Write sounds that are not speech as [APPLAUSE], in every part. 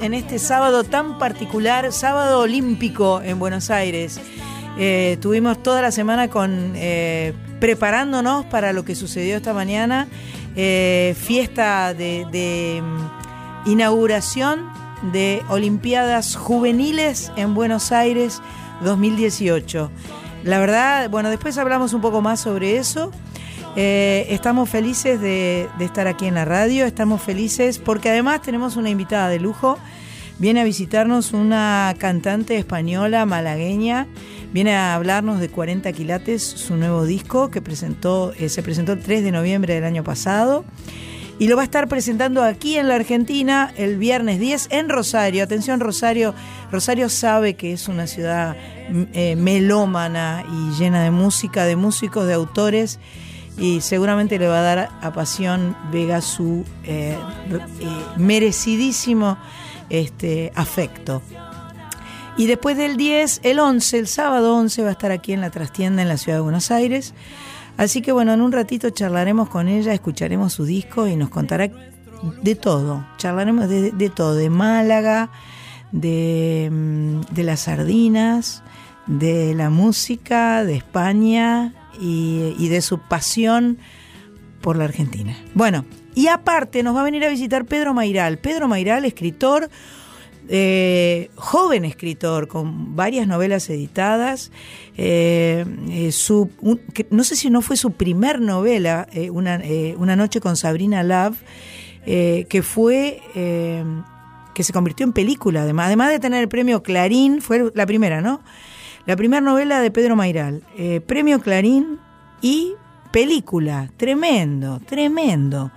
en este sábado tan particular, sábado olímpico en Buenos Aires. Eh, tuvimos toda la semana con eh, preparándonos para lo que sucedió esta mañana. eh, fiesta de, de, mm, inauguración de Olimpiadas Juveniles en Buenos Aires 2018. La verdad, bueno, después hablamos un poco más sobre eso. Eh, estamos felices de, estar aquí en la radio, estamos felices porque además tenemos una invitada de lujo. Viene a visitarnos una cantante española malagueña, viene a hablarnos de 40 quilates, su nuevo disco que presentó, eh, se presentó el 3 de noviembre del año pasado. Y lo va a estar presentando aquí en la Argentina el viernes 10 en Rosario. Atención Rosario, Rosario sabe que es una ciudad mm, eh, melómana y llena de música, de músicos, de autores y seguramente le va a dar a Pasión Vega su eh, eh, merecidísimo este, afecto. Y después del 10, el 11, el sábado 11 va a estar aquí en la trastienda en la ciudad de Buenos Aires. Así que bueno, en un ratito charlaremos con ella, escucharemos su disco y nos contará de todo. Charlaremos de, de todo, de Málaga, de, mm, de las sardinas, de la música, de España y, y de su pasión por la Argentina. Bueno, y aparte nos va a venir a visitar Pedro Mairal. Pedro Mairal, escritor, eh, joven escritor con varias novelas editadas. eh, eh, no sé si no fue su primer novela, una, una noche con Sabrina Love, que fue que se convirtió en película. Además, además de tener el premio Clarín, fue la primera, ¿no? La primera novela de Pedro Mairal, eh, premio Clarín y película. Tremendo, tremendo.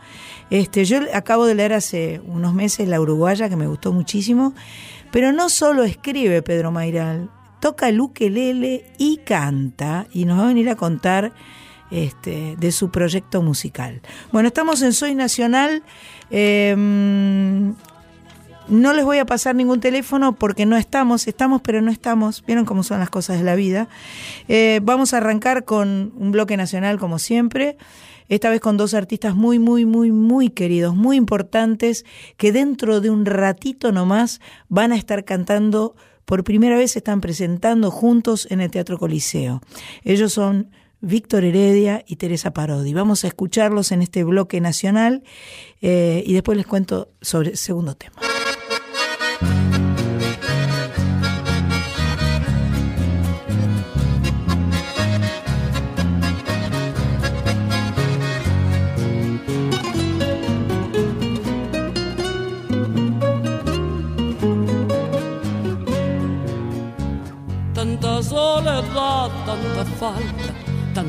Este, yo acabo de leer hace unos meses La Uruguaya, que me gustó muchísimo, pero no solo escribe Pedro Mairal, toca el ukelele y canta, y nos va a venir a contar este, de su proyecto musical. Bueno, estamos en Soy Nacional. eh, no les voy a pasar ningún teléfono porque no estamos, estamos pero no estamos. Vieron cómo son las cosas de la vida. Eh, vamos a arrancar con un bloque nacional como siempre. Esta vez con dos artistas muy, muy, muy, muy queridos, muy importantes, que dentro de un ratito nomás van a estar cantando, por primera vez se están presentando juntos en el Teatro Coliseo. Ellos son Víctor Heredia y Teresa Parodi. Vamos a escucharlos en este bloque nacional eh, y después les cuento sobre el segundo tema.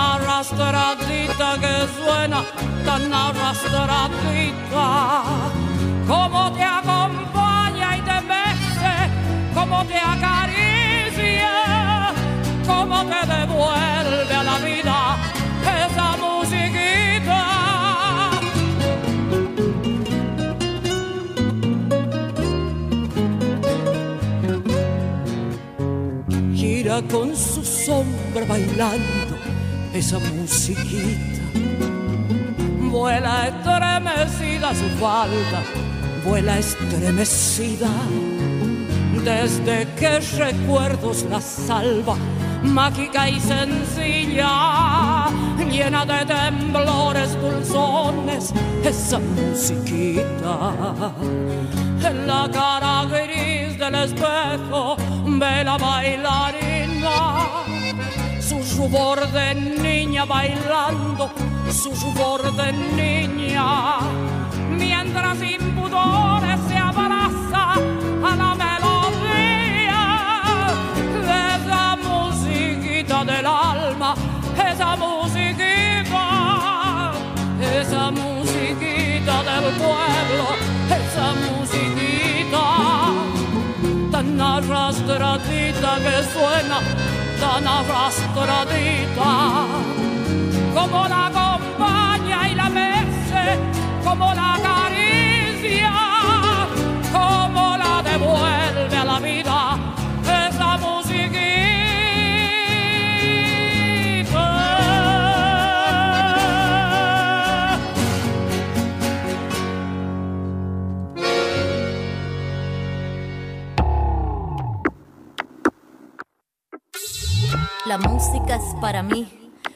arrastradita que suena, tan arrastradita, como te acompaña y te mece, como te acaricia, como te devuelve a la vida esa musiquita. gira con su sombra bailando esa musiquita. Vuela estremecida su falda, vuela estremecida. Desde que recuerdos la salva, mágica y sencilla, llena de temblores dulzones, esa musiquita. En la cara gris del espejo ve la bailarina, su rubor de niña bailando, su rubor de niña, mientras sin pudores se abraza a la melodía de esa musiquita del alma, esa musiquita, esa musiquita del pueblo, esa musiquita tan arrastradita que suena tan arrastradita, como la acompaña y la mece, como la La música es para mí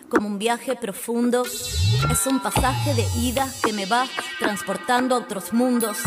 como un viaje profundo. Es un pasaje de ida que me va transportando a otros mundos.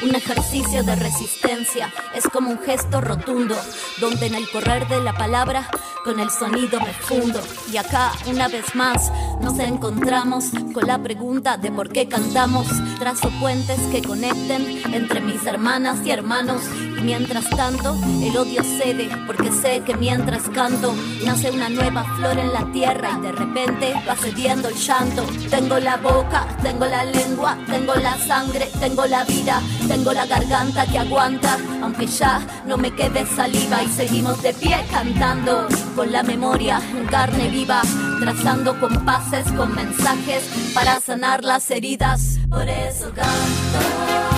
Un ejercicio de resistencia es como un gesto rotundo, donde en el correr de la palabra con el sonido me fundo. Y acá, una vez más, nos encontramos con la pregunta de por qué cantamos. Trazo puentes que conecten entre mis hermanas y hermanos. Y mientras tanto, el odio cede, porque sé que mientras canto, nace una nueva flor en la tierra y de repente va cediendo el llanto. Tengo la boca, tengo la lengua, tengo la sangre, tengo la vida, tengo la garganta que aguanta, aunque ya no me quede saliva y seguimos de pie cantando con la memoria en carne viva, trazando compases con mensajes para sanar las heridas. Por eso canto.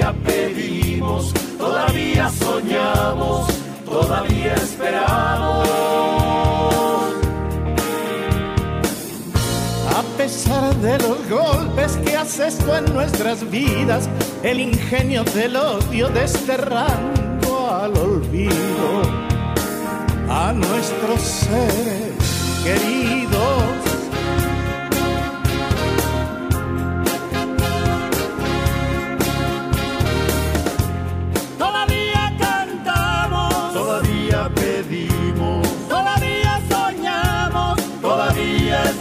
Todavía pedimos, todavía soñamos, todavía esperamos. A pesar de los golpes que hace esto en nuestras vidas, el ingenio del odio desterrando al olvido a nuestros seres queridos.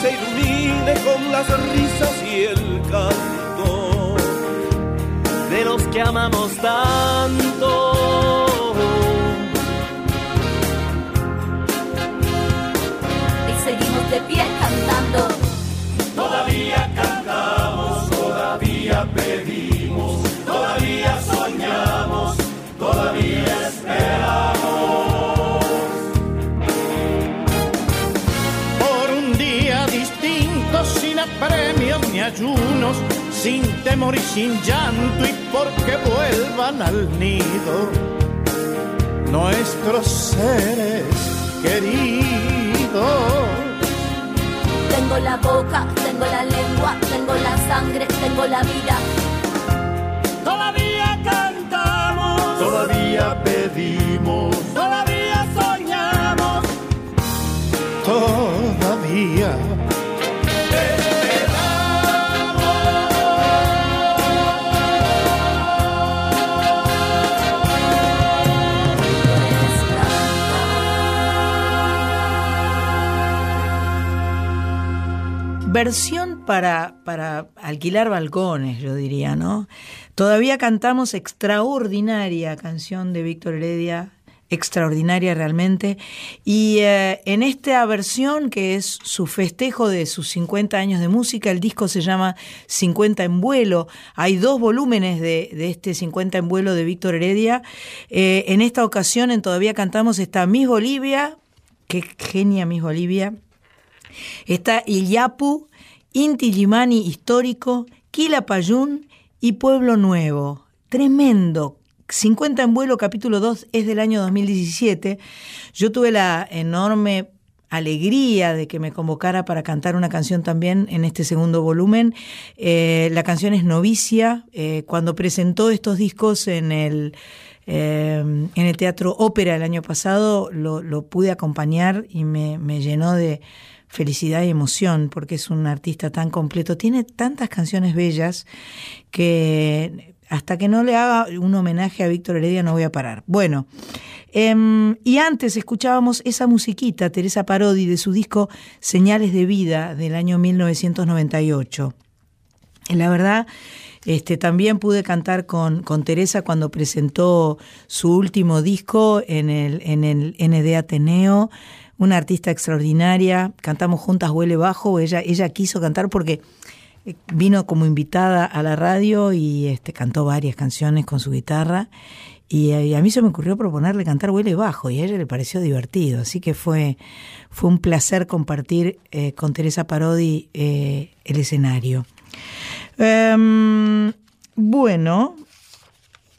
Se ilumine con las risas y el canto de los que amamos tanto. Ayunos, sin temor y sin llanto, y porque vuelvan al nido nuestros seres queridos. Tengo la boca, tengo la lengua, tengo la sangre, tengo la vida. Todavía cantamos, todavía pedimos, todavía soñamos. Todavía Versión para, para alquilar balcones, yo diría, ¿no? Todavía cantamos extraordinaria canción de Víctor Heredia extraordinaria realmente. Y eh, en esta versión, que es su festejo de sus 50 años de música, el disco se llama 50 en vuelo. Hay dos volúmenes de, de este 50 en vuelo de Víctor Heredia. Eh, en esta ocasión, en Todavía Cantamos, está Miss Bolivia, qué genia Miss Bolivia. Está Iyapu, Inti Limani Histórico, Quilapayún y Pueblo Nuevo. Tremendo, 50 en vuelo, capítulo 2, es del año 2017. Yo tuve la enorme alegría de que me convocara para cantar una canción también en este segundo volumen. Eh, la canción es Novicia. Eh, cuando presentó estos discos en el, eh, en el Teatro Ópera el año pasado, lo, pude acompañar y me llenó de felicidad y emoción porque es un artista tan completo. Tiene tantas canciones bellas que hasta que no le haga un homenaje a Víctor Heredia no voy a parar. Bueno, em, y antes escuchábamos esa musiquita, Teresa Parodi, de su disco Señales de Vida del año 1998. La verdad, este, también pude cantar con, con Teresa cuando presentó su último disco en el, en el ND Ateneo, una artista extraordinaria, cantamos juntas Huele Bajo, ella, ella quiso cantar porque vino como invitada a la radio y este, cantó varias canciones con su guitarra. Y, y, a mí se me ocurrió proponerle cantar Huele Bajo y a ella le pareció divertido. Así que fue, fue un placer compartir eh, con Teresa Parodi eh, el escenario. Um, bueno,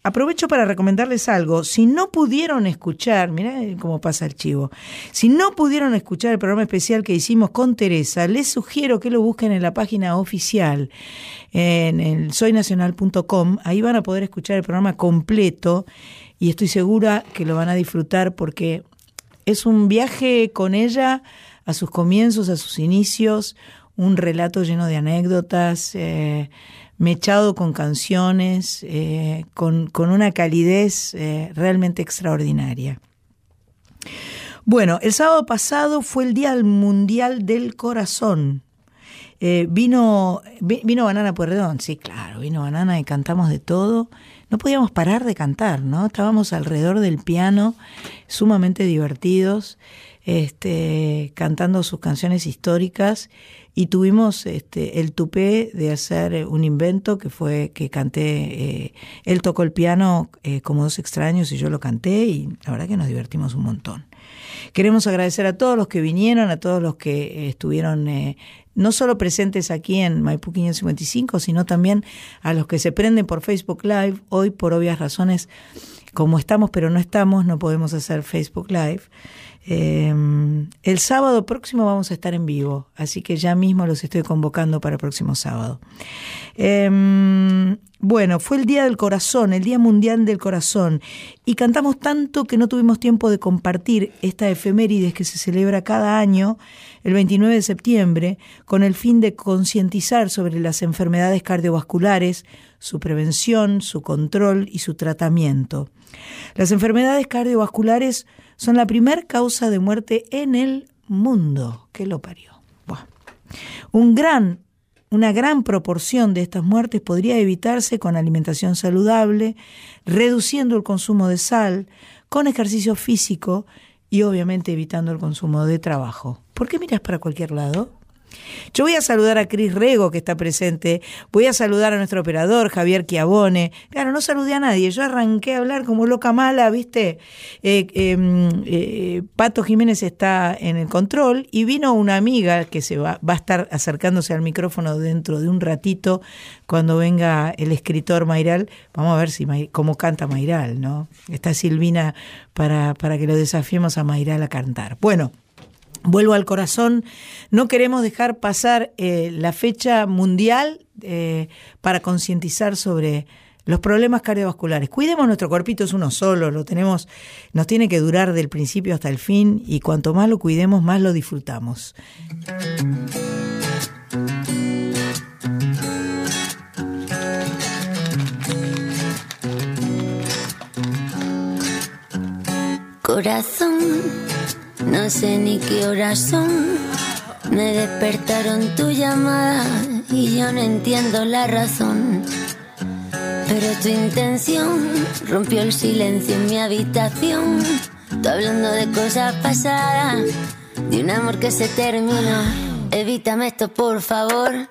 Aprovecho para recomendarles algo. Si no pudieron escuchar, mirá cómo pasa el chivo. Si no pudieron escuchar el programa especial que hicimos con Teresa, les sugiero que lo busquen en la página oficial, en el soynacional.com. Ahí van a poder escuchar el programa completo y estoy segura que lo van a disfrutar porque es un viaje con ella a sus comienzos, a sus inicios, un relato lleno de anécdotas. Eh, mechado con canciones, eh, con, con, una calidez eh, realmente extraordinaria. Bueno, el sábado pasado fue el Día Mundial del Corazón. Eh, vino, vino Banana Puerredón, sí, claro, vino Banana y cantamos de todo. No podíamos parar de cantar, ¿no? Estábamos alrededor del piano, sumamente divertidos, este, cantando sus canciones históricas y tuvimos este, el tupé de hacer un invento que fue que canté, eh, él tocó el piano eh, como dos extraños y yo lo canté y la verdad que nos divertimos un montón. Queremos agradecer a todos los que vinieron, a todos los que estuvieron eh, no solo presentes aquí en Maipú 555, sino también a los que se prenden por Facebook Live. Hoy, por obvias razones, como estamos pero no estamos, no podemos hacer Facebook Live. Eh, el sábado próximo vamos a estar en vivo, así que ya mismo los estoy convocando para el próximo sábado. Eh, bueno, fue el Día del Corazón, el Día Mundial del Corazón, y cantamos tanto que no tuvimos tiempo de compartir esta efemérides que se celebra cada año, el 29 de septiembre, con el fin de concientizar sobre las enfermedades cardiovasculares, su prevención, su control y su tratamiento. Las enfermedades cardiovasculares son la primer causa de muerte en el mundo. ¿Qué lo parió? Un gran, una gran proporción de estas muertes podría evitarse con alimentación saludable, reduciendo el consumo de sal, con ejercicio físico y obviamente evitando el consumo de trabajo. ¿Por qué miras para cualquier lado? Yo voy a saludar a Cris Rego, que está presente. Voy a saludar a nuestro operador, Javier Chiavone. Claro, no saludé a nadie. Yo arranqué a hablar como loca mala, ¿viste? Eh, em, eh, Pato Jiménez está en el control y vino una amiga que se va, va a estar acercándose al micrófono dentro de un ratito cuando venga el escritor Mairal. Vamos a ver si cómo canta Mairal, ¿no? Está Silvina para, para que lo desafiemos a Mairal a cantar. Bueno. Vuelvo al corazón, no queremos dejar pasar eh, la fecha mundial eh, para concientizar sobre los problemas cardiovasculares. Cuidemos nuestro cuerpito, es uno solo, lo tenemos, nos tiene que durar del principio hasta el fin y cuanto más lo cuidemos, más lo disfrutamos. Corazón no sé ni qué horas son. Me despertaron tu llamada y yo no entiendo la razón. Pero tu intención rompió el silencio en mi habitación. Tú hablando de cosas pasadas, de un amor que se terminó. Evítame esto, por favor.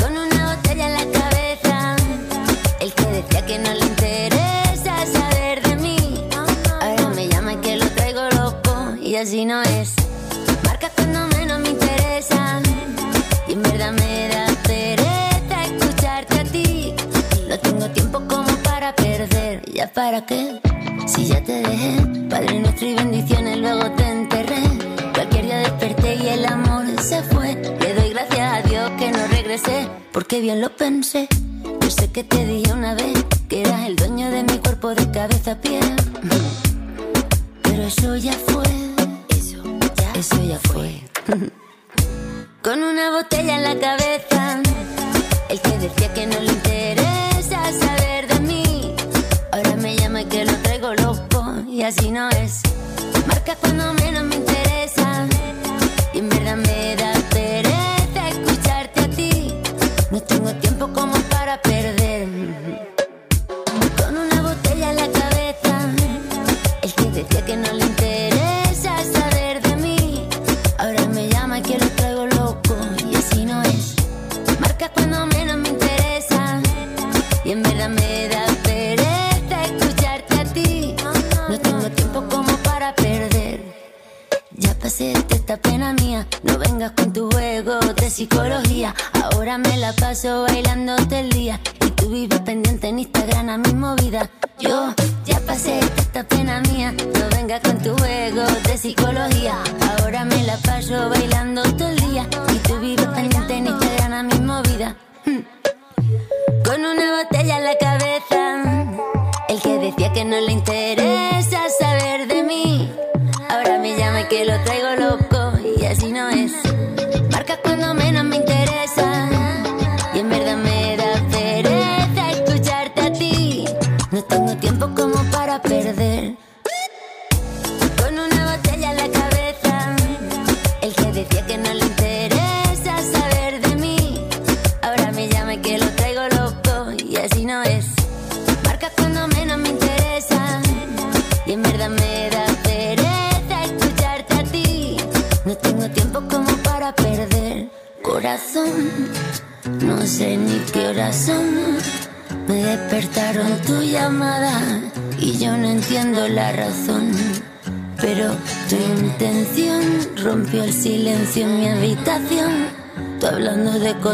Con una botella en la cabeza, el que decía que no le así no es. Marcas cuando menos me interesa. Y en verdad me da pereza escucharte a ti. No tengo tiempo como para perder. ¿Ya para qué? Si ya te dejé, Padre nuestro y bendiciones, luego te enterré. Cualquier día desperté y el amor se fue. Le doy gracias a Dios que no regresé, porque bien lo pensé. Yo sé que te dije una vez que eras el dueño de mi cuerpo de cabeza a pie. Pero eso ya fue eso ya fue. [LAUGHS] Con una botella en la cabeza, el que decía que no le interesa saber de mí. Ahora me llama y que lo traigo loco, y así no es. Marca cuando me psicólogo.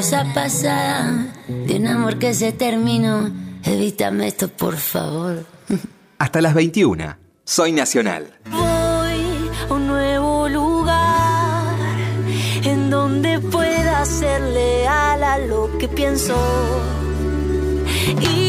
cosa pasada, de un amor que se terminó. Evítame esto, por favor. Hasta las 21. Soy Nacional. Voy a un nuevo lugar en donde pueda ser leal a lo que pienso. Y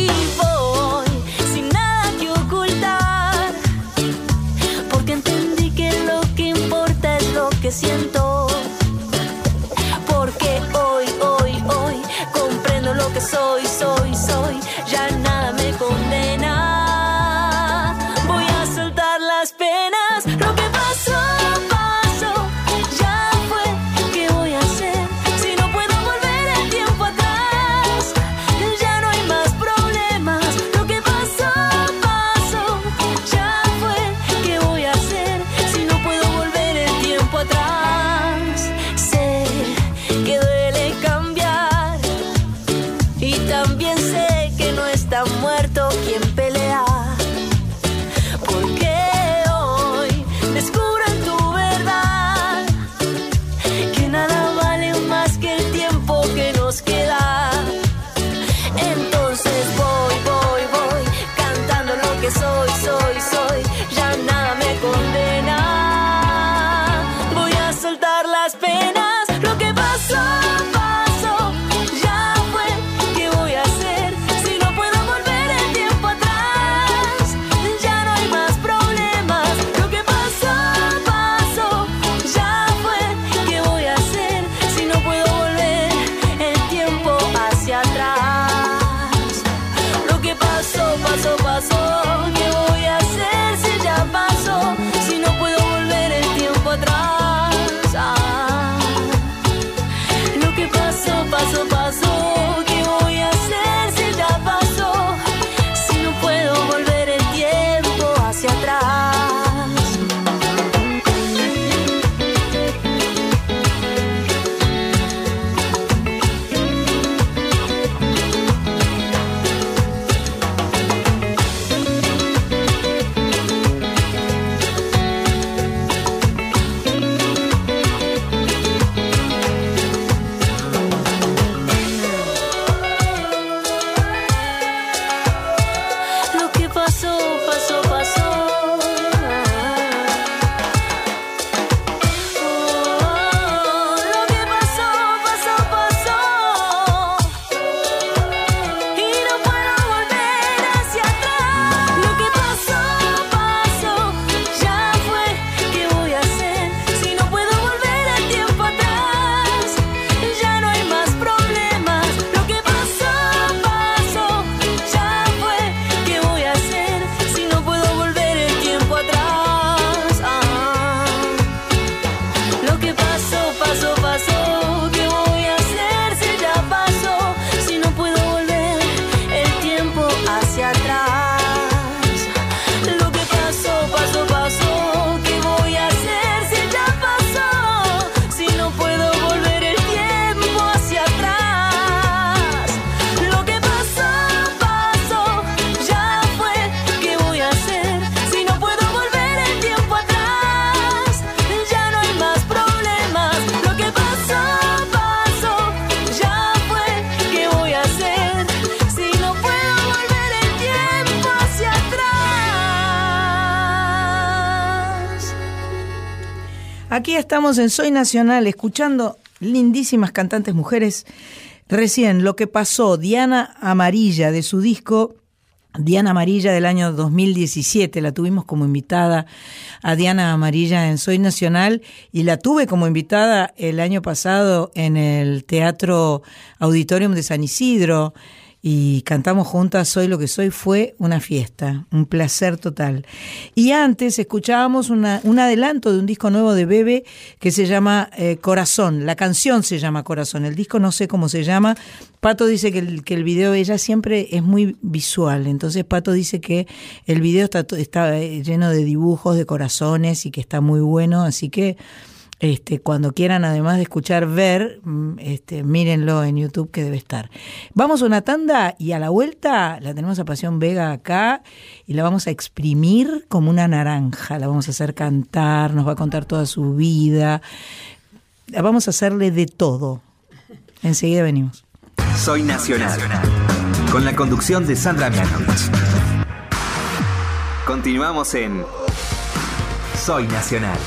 en Soy Nacional escuchando lindísimas cantantes mujeres. Recién lo que pasó, Diana Amarilla de su disco Diana Amarilla del año 2017. La tuvimos como invitada a Diana Amarilla en Soy Nacional y la tuve como invitada el año pasado en el Teatro Auditorium de San Isidro y cantamos juntas Soy lo que soy, fue una fiesta, un placer total. Y antes escuchábamos una- un adelanto de un disco nuevo de Bebe que se llama eh, Corazón, la canción se llama Corazón, el disco no sé cómo se llama. Pato dice que el, que el video, ella siempre es muy visual, entonces Pato dice que el video está, está eh, lleno de dibujos, de corazones y que está muy bueno, así que... Este, cuando quieran, además de escuchar, ver, mm, este, mírenlo en YouTube que debe estar. Vamos a una tanda y a la vuelta la tenemos a Pasión Vega acá y la vamos a exprimir como una naranja. La vamos a hacer cantar, nos va a contar toda su vida. Vamos a hacerle de todo. Enseguida venimos. Soy Nacional. Con la conducción de Sandra Mianovich. Continuamos en Soy Nacional.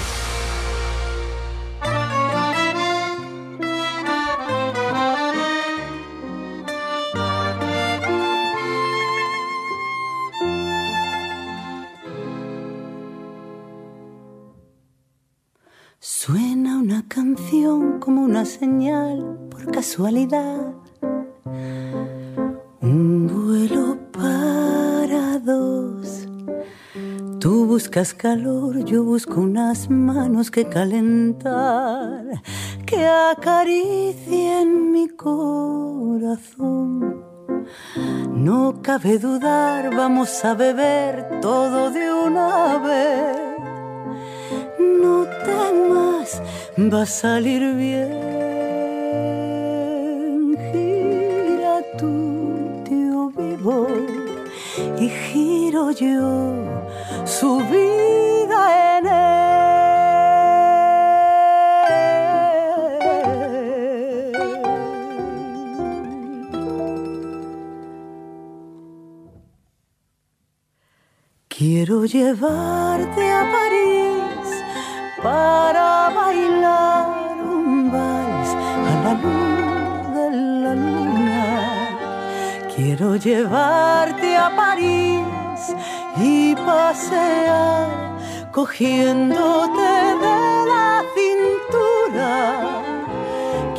Suena una canción como una señal por casualidad. Un vuelo para dos. Tú buscas calor, yo busco unas manos que calentar, que acaricien mi corazón. No cabe dudar, vamos a beber todo de una vez. Temas, va a salir bien. Gira tú, tío vivo, y giro yo su vida en Quiero llevarte a París para bailar un vals a la luz de la luna. Quiero llevarte a París y pasear cogiéndote de la cintura.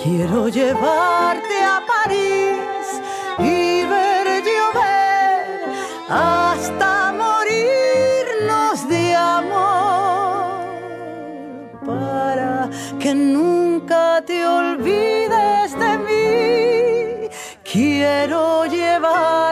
Quiero llevarte a París y te olvides de mí. Quiero llevarte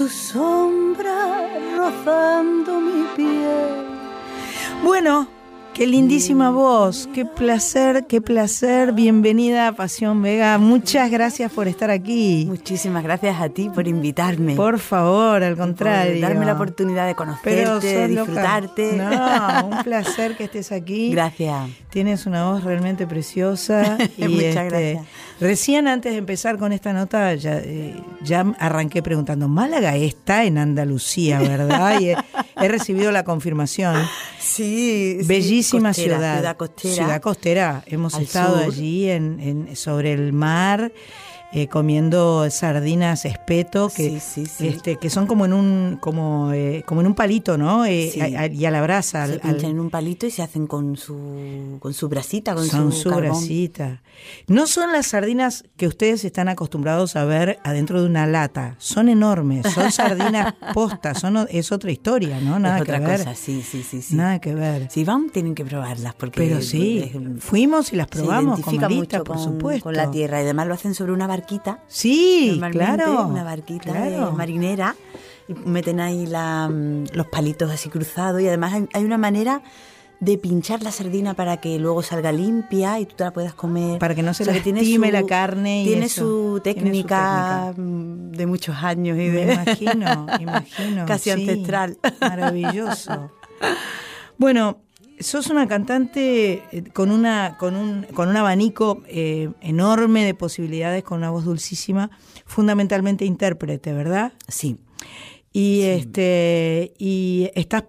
tu sombra rozando mi piel. Bueno, qué lindísima voz, qué placer, qué placer. Bienvenida a Pasión Vega. Muchas gracias por estar aquí. Muchísimas gracias a ti por invitarme. Por favor, al por contrario. darme la oportunidad de conocerte, loca. disfrutarte. No, un [LAUGHS] placer que estés aquí. Gracias. Tienes una voz realmente preciosa. [LAUGHS] y Muchas este, gracias. Recién antes de empezar con esta nota, ya, eh, ya arranqué preguntando, Málaga está en Andalucía, ¿verdad? Y he, he recibido la confirmación. Sí, sí, Bellísima costera, ciudad. Ciudad costera. Ciudad costera. Hemos estado sur. allí en, en- sobre el mar. Eh, comiendo sardinas espeto que Sí, sí, sí. este que son como en un como eh, como en un palito no Eh, a- a- y a la brasa Se al- pinchan al- en un palito y se hacen con su con su brasita, con son su, su carbón. grasita. No son las sardinas que ustedes están acostumbrados a ver adentro de una lata. Son enormes, son [LAUGHS] sardinas postas, son, es otra historia, ¿no? Nada es que otra ver. cosa, sí, sí, sí. Nada que ver. Si van, tienen que probarlas porque Pero sí, es- fuimos y las probamos con Marita, mucho por con, supuesto. con la tierra y además lo hacen sobre una barquita. Sí, claro. Una barquita claro. de marinera. Y meten ahí la, mm, los palitos así cruzados y además hay, hay una manera de pinchar la sardina para que luego salga limpia y tú te la puedas comer. Para que no se O sea, que tiene su- la carne y Tiene eso. su Tiene su técnica mm, de muchos años y Me de imagino, [LAUGHS] imagino. casi sí. ancestral. Maravilloso. [LAUGHS] Bueno, sos una cantante eh, con una con un con un abanico eh, enorme de posibilidades, con una voz dulcísima, fundamentalmente intérprete, ¿verdad? Sí. Y este y estás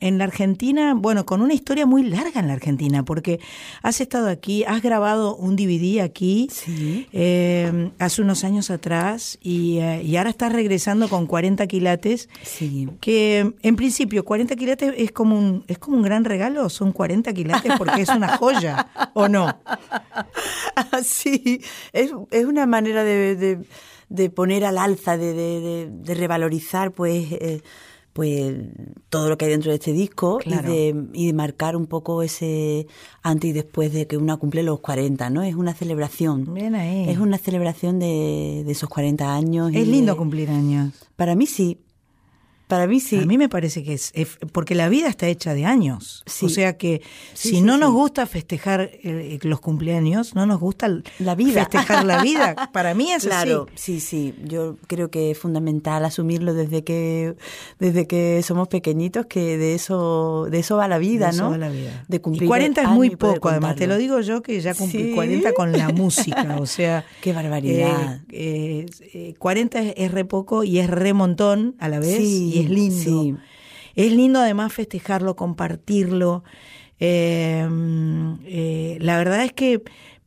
en la Argentina, bueno, con una historia muy larga en la Argentina, porque has estado aquí, has grabado un DVD aquí Sí. eh, hace unos años atrás y, eh, y ahora estás regresando con 40 quilates. Sí. Que en principio 40 quilates es como un es como un gran regalo, son 40 quilates porque es una joya, ¿o no? [LAUGHS] sí, es, es una manera de, de- de poner al alza, de, de- de- de revalorizar pues, eh, pues todo lo que hay dentro de este disco Claro. y, de, y de marcar un poco ese antes y después de que una cumple los 40, ¿no? Es una celebración. Bien ahí. Es una celebración de, de esos 40 años. y Es lindo de- cumplir años. Para mí sí. Para mí sí. A mí me parece que es, es- porque la vida está hecha de años. Sí. O sea que Sí, si sí, no nos gusta festejar eh, los cumpleaños, no nos gusta La vida. festejar la vida. [LAUGHS] Para mí es Claro, así. sí, sí. Yo creo que es fundamental asumirlo desde que desde que somos pequeñitos, que de eso de eso va la vida, De eso ¿no? va la vida. De cumplir y 40 es muy poco, además. Te lo digo yo que ya cumplí Sí. 40 con la [LAUGHS] música. O sea. Qué barbaridad. eh, eh, eh, 40 es, es re poco y es re montón a la vez. Sí, y es lindo. sí. Es lindo además festejarlo, compartirlo. Eh, eh, la verdad es que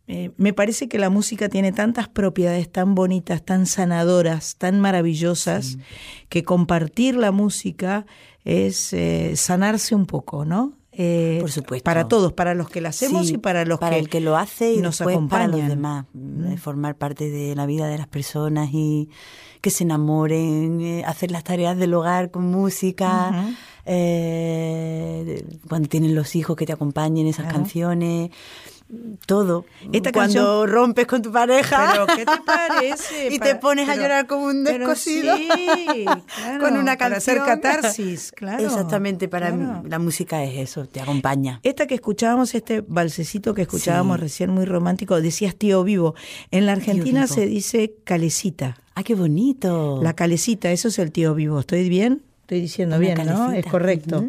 eh, me parece que la música tiene tantas propiedades tan bonitas, tan sanadoras, tan maravillosas, que compartir la música es eh, sanarse un poco, ¿no? Eh, Por supuesto. Para todos, para los que la hacemos Sí, y para los para que, el que lo hace y nos después para acompañan. los demás, eh, formar parte de la vida de las personas y que se enamoren, eh, hacer las tareas del hogar con música, eh, cuando tienen los hijos que te acompañen esas canciones, todo. Esta cuando canción- rompes con tu pareja. [LAUGHS] Pero, ¿qué te parece? [LAUGHS] Y te Para- pones a llorar como un descosido. sí, claro, [LAUGHS] con una para hacer canción. catarsis, claro. Exactamente, para claro. mí la música es eso, te acompaña. Esta que escuchábamos, este balsecito que escuchábamos Sí. recién muy romántico, decías tío vivo. En la Argentina se dice calecita. ¡Ah, qué bonito! La calecita, eso es el tío vivo. ¿Estoy bien? Estoy diciendo Una bien, ¿no? Es correcto.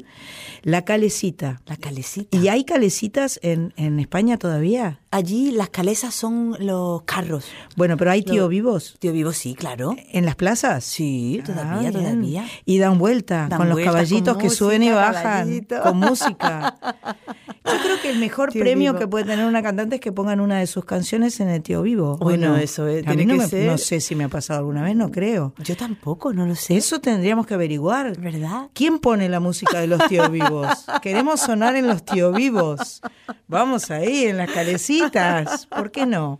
La calecita. La calecita. ¿Y hay calecitas en, en España todavía? Allí las calesas son los carros. Bueno, pero hay tío vivos Tío vivo, sí, claro. en las plazas. Sí, todavía, Ah, bien. todavía. Y dan vuelta Dan con los caballitos con que suben y bajan caballito. con música. [LAUGHS] Yo creo que el mejor Tío premio Vivo. que puede tener una cantante es que pongan una de sus canciones en el Tío Vivo. ¿o Bueno, no? eso, eh, A mí no, que me- ser. no sé si me ha pasado alguna vez, no creo. Yo tampoco, no lo sé. Eso tendríamos que averiguar. ¿Verdad? ¿Quién pone la música de los tíos vivos? [LAUGHS] Queremos sonar en los tíos vivos. Vamos ahí, en las calecitas. ¿Por qué no?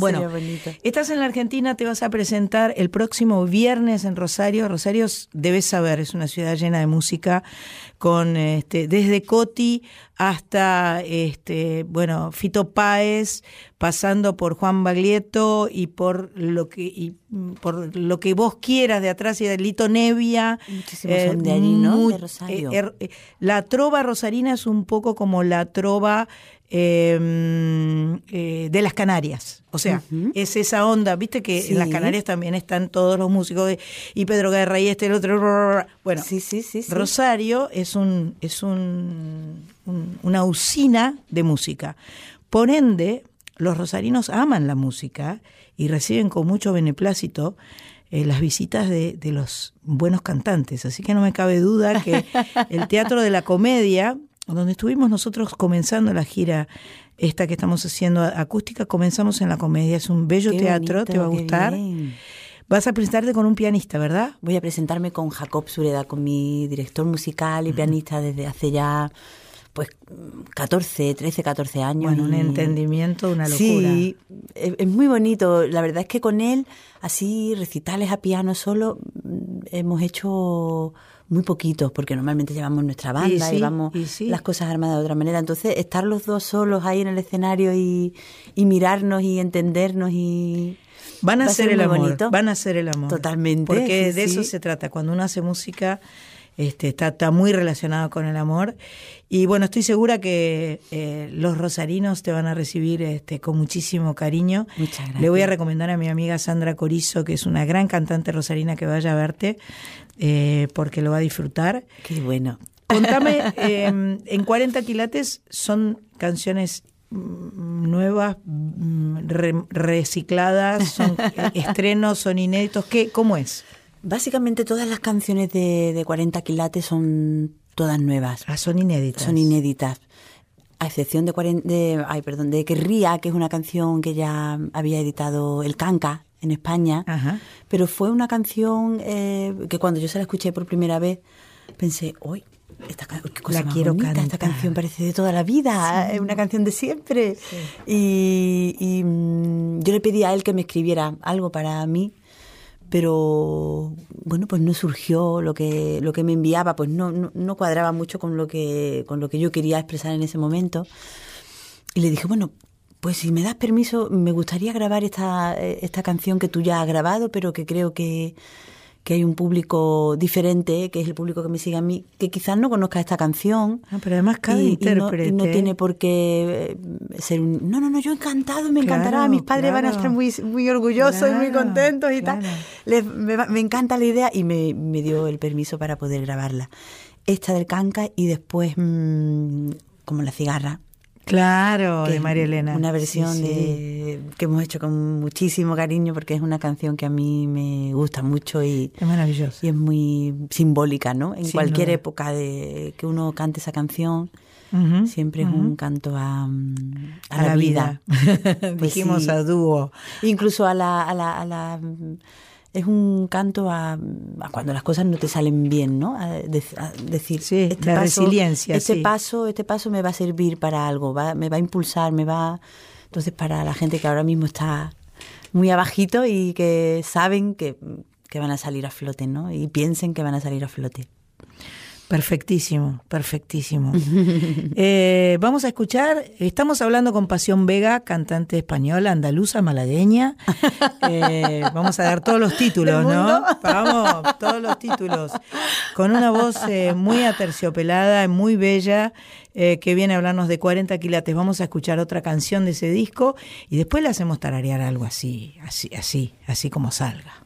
Bueno, estás en la Argentina, te vas a presentar el próximo viernes en Rosario. Rosario, debes saber, es una ciudad llena de música, con este, desde Coti hasta este, bueno, Fito Páez, pasando por Juan Baglietto y por lo que y, por lo que vos quieras de atrás y de Lito Nevia. Muchísimos muy- De Rosario. eh, er- eh, la trova rosarina es un poco como la trova eh, eh, de las Canarias. O sea, es esa onda, viste que en las. Canarias también están todos los músicos de, y Pedro Guerra y este, el otro. Bueno, sí. sí. Rosario es un es un, un- una usina de música. Por ende, los rosarinos aman la música y reciben con mucho beneplácito eh, las visitas de, de los buenos cantantes. Así que no me cabe duda que [LAUGHS] el Teatro de la Comedia, donde estuvimos nosotros comenzando la gira esta que estamos haciendo acústica, comenzamos en la comedia. Es un bello Qué teatro, bonito, te va a gustar. bien. Vas a presentarte con un pianista, ¿verdad? Voy a presentarme con Jacob Sureda, con mi director musical y pianista desde hace ya pues 14, 13, 14 años. Bueno, un y- entendimiento, una locura. Sí, es, es muy bonito. La verdad es que con él, así recitales a piano solo, mm, hemos hecho muy poquitos, porque normalmente llevamos nuestra banda y, sí, vamos y sí. las cosas armadas de otra manera. Entonces, estar los dos solos ahí en el escenario y, y mirarnos y entendernos y... Van a ser ser el amor, bonito. van a ser el amor. Totalmente, Porque sí, de eso se trata. Cuando uno hace música, Este, está, está muy relacionado con el amor. Y bueno, estoy segura que eh, los rosarinos te van a recibir este, con muchísimo cariño. Muchas gracias. Le voy a recomendar a mi amiga Sandra Corizo, que es una gran cantante rosarina, que vaya a verte, eh, porque lo va a disfrutar. Qué bueno. Contame, [LAUGHS] eh, en 40 quilates son canciones mm, nuevas, mm, re- recicladas, son [LAUGHS] estrenos, son inéditos, ¿qué, ¿cómo es? Básicamente todas las canciones de, de 40 quilates son todas nuevas. Ah, son inéditas. Son inéditas. A excepción de, 40, de, ay, perdón, de Querría, que es una canción que ya había editado el Canca en España. Ajá. Pero fue una canción eh, que cuando yo se la escuché por primera vez, pensé, uy, esta qué cosa La quiero bonita, esta cantar". canción parece de toda la vida, es una canción de siempre. Y, y, mm, yo le pedí a él que me escribiera algo para mí, pero bueno, pues no surgió lo que lo que me enviaba, pues no, no, no cuadraba mucho con lo que con lo que yo quería expresar en ese momento. Y le dije, bueno, pues si me das permiso, me gustaría grabar esta, eh, esta canción que tú ya has grabado, pero que creo que, que hay un público diferente, que es el público que me sigue a mí, que quizás no conozca esta canción. Ah, pero además cada y, y no, intérprete. y no tiene por qué eh, ser un... No, no, no, yo encantado, me Claro, encantará, mis padres van a estar muy, muy orgullosos y muy contentos y tal. Les- me, me encanta la idea y me, me dio el permiso para poder grabarla. Esta del canca y después mm, como la cigarra. Claro, de María Elena. Una versión Sí, sí. de que hemos hecho con muchísimo cariño porque es una canción que a mí me gusta mucho y, Es maravilloso. y es muy simbólica, ¿no? En Sin cualquier duda. época de que uno cante esa canción, siempre es un canto a, mm, a, la vida. [LAUGHS] Pues Dijimos sí. a dúo. Incluso a la, a la, a la- es un canto a, a cuando las cosas no te salen bien, ¿no? A, de- a decir, Sí, la resiliencia, Este sí. paso, este paso me va a servir para algo, va, me va a impulsar, me va. Entonces para la gente que ahora mismo está muy abajito y que saben que, que van a salir a flote, ¿no? Y piensen que van a salir a flote. Perfectísimo, perfectísimo. [LAUGHS] Eh, vamos a escuchar, estamos hablando con Pasión Vega, cantante española, andaluza, malagueña. [LAUGHS] Eh, vamos a dar todos los títulos, ¿no? Vamos, todos los títulos. Con una voz eh, muy aterciopelada, muy bella, eh, que viene a hablarnos de 40 quilates. Vamos a escuchar otra canción de ese disco y después le hacemos tararear algo así, así, así, así como salga.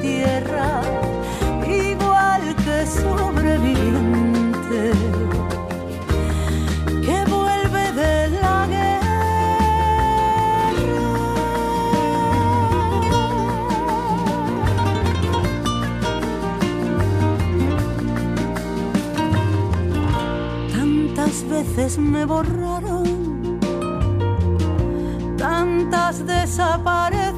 tierra, igual que sobreviviente que vuelve de la guerra. Tantas veces me borraron, tantas desaparecí.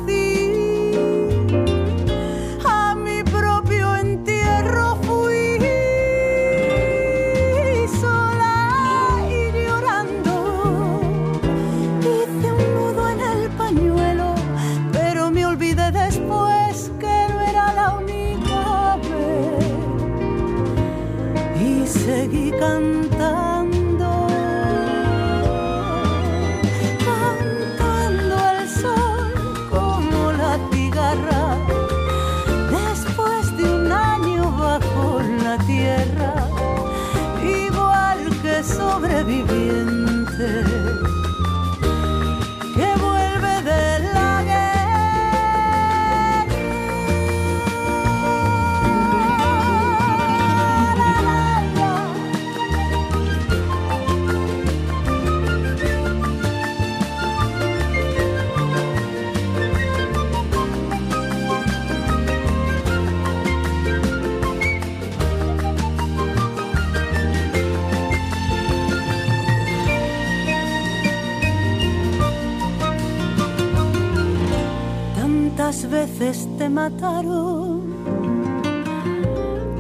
Veces te mataron,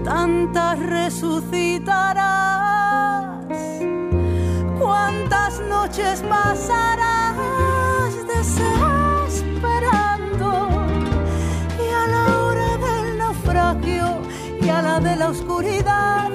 tantas resucitarás. ¿Cuántas noches pasarás desesperando? Y a la hora del naufragio y a la de la oscuridad,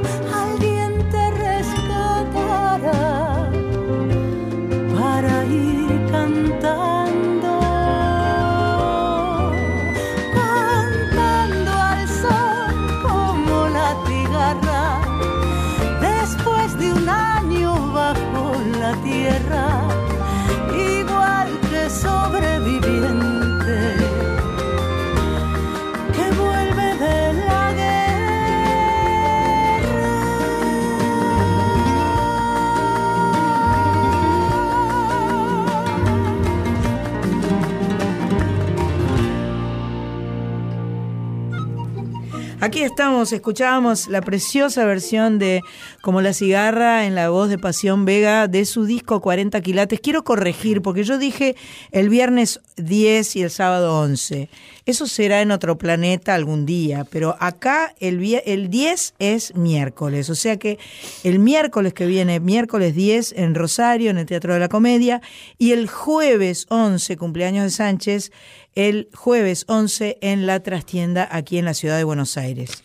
Aquí estamos, escuchábamos la preciosa versión de Como la cigarra en la voz de Pasión Vega de su disco 40 quilates. Quiero corregir porque yo dije el viernes 10 y el sábado 11. Eso será en otro planeta algún día, pero acá el, el 10 es miércoles, o sea que el miércoles que viene, miércoles 10 en Rosario, en el Teatro de la Comedia, y el jueves 11, cumpleaños de Sánchez, el jueves 11 en la trastienda aquí en la ciudad de Buenos Aires.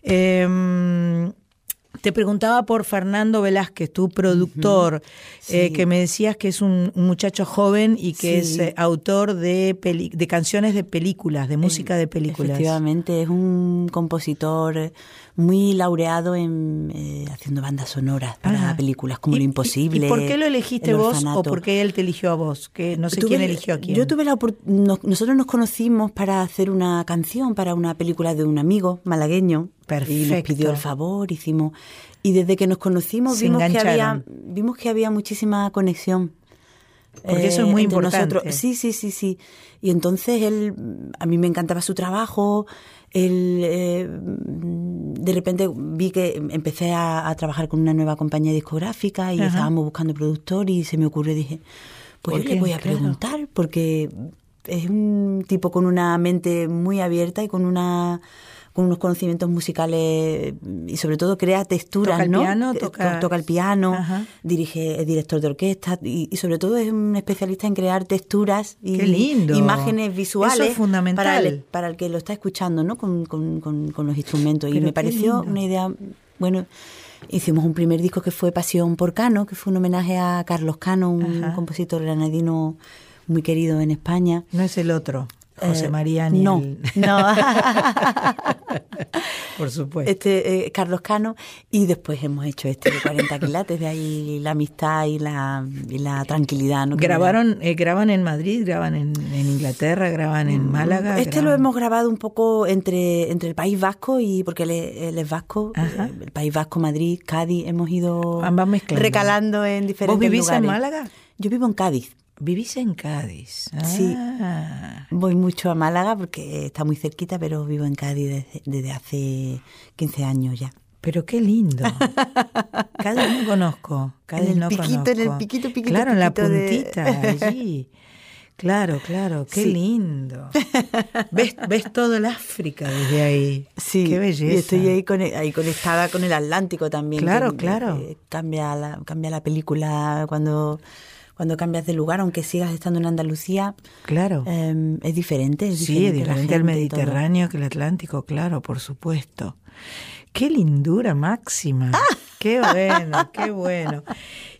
Em, te preguntaba por Fernando Velázquez, tu productor, eh, que me decías que es un, un muchacho joven y que Sí. es eh, autor de, peli- de canciones de películas, de música de películas. Efectivamente, es un compositor muy laureado en eh, haciendo bandas sonoras para Ajá. películas como ¿Y- Lo Imposible. ¿Y, por qué lo elegiste El vos o por qué él te eligió a vos? Que no sé Tuve- quién eligió a quién. Yo tuve la nos- nosotros nos conocimos para hacer una canción para una película de un amigo malagueño y nos Perfecto. pidió el favor, hicimos y desde que nos conocimos Se vimos que había vimos que había muchísima conexión. Porque eso es muy entre importante. nosotros. Sí, sí, sí, sí. Y entonces él, a mí me encantaba su trabajo. Él, eh, de repente vi que empecé a, a trabajar con una nueva compañía discográfica y Ajá. estábamos buscando productor y se me ocurrió, dije, pues ¿Por yo qué? le voy a Claro. preguntar porque es un tipo con una mente muy abierta y con una con unos conocimientos musicales y sobre todo crea texturas, Toca el ¿no? piano, toca- toca el piano, Ajá. dirige, es director de orquesta y, y sobre todo es un especialista en crear texturas y lindo. imágenes visuales Eso es fundamental. Para, el, para el que lo está escuchando, ¿no? Con, con- con- con los instrumentos. y me pareció lindo. una idea, bueno, hicimos un primer disco que fue Pasión por Cano, que fue un homenaje a Carlos Cano, un Ajá. compositor granadino muy querido en España. No es el otro, José Eh, María ni no, el- no. [LAUGHS] Por supuesto. este eh, Carlos Cano y después hemos hecho este de 40 quilates de ahí la amistad y la, y la tranquilidad ¿no? Grabaron, eh, graban en Madrid, graban en, en Inglaterra, graban en Málaga. Este lo hemos grabado un poco entre, entre el País Vasco y porque él es, él es vasco, Ajá. eh, el País Vasco, Madrid, Cádiz, hemos ido recalando en diferentes ¿Vos vivís en lugares. Málaga? Yo vivo en Cádiz. Vivís en Cádiz. Sí. Ah. Voy mucho a Málaga porque está muy cerquita, pero vivo en Cádiz desde, desde hace 15 años ya. Pero qué lindo. [LAUGHS] Cádiz no conozco. Cádiz En el no piquito, en el conozco. piquito, piquito, Claro, en la piquito de- puntita, allí. [LAUGHS] Claro, claro, qué Sí. lindo. [LAUGHS] ¿Ves, ves todo el África desde ahí. Sí, Qué belleza. y estoy ahí, con- ahí conectada con el Atlántico también. Claro, que, claro. cambia, la, cambia la película cuando, cuando cambias de lugar, aunque sigas estando en Andalucía. Claro. eh, es diferente. Es Sí, es diferente, al. Mediterráneo que el Atlántico, claro, por supuesto. Qué lindura máxima. ¡Ah! Qué bueno, qué bueno.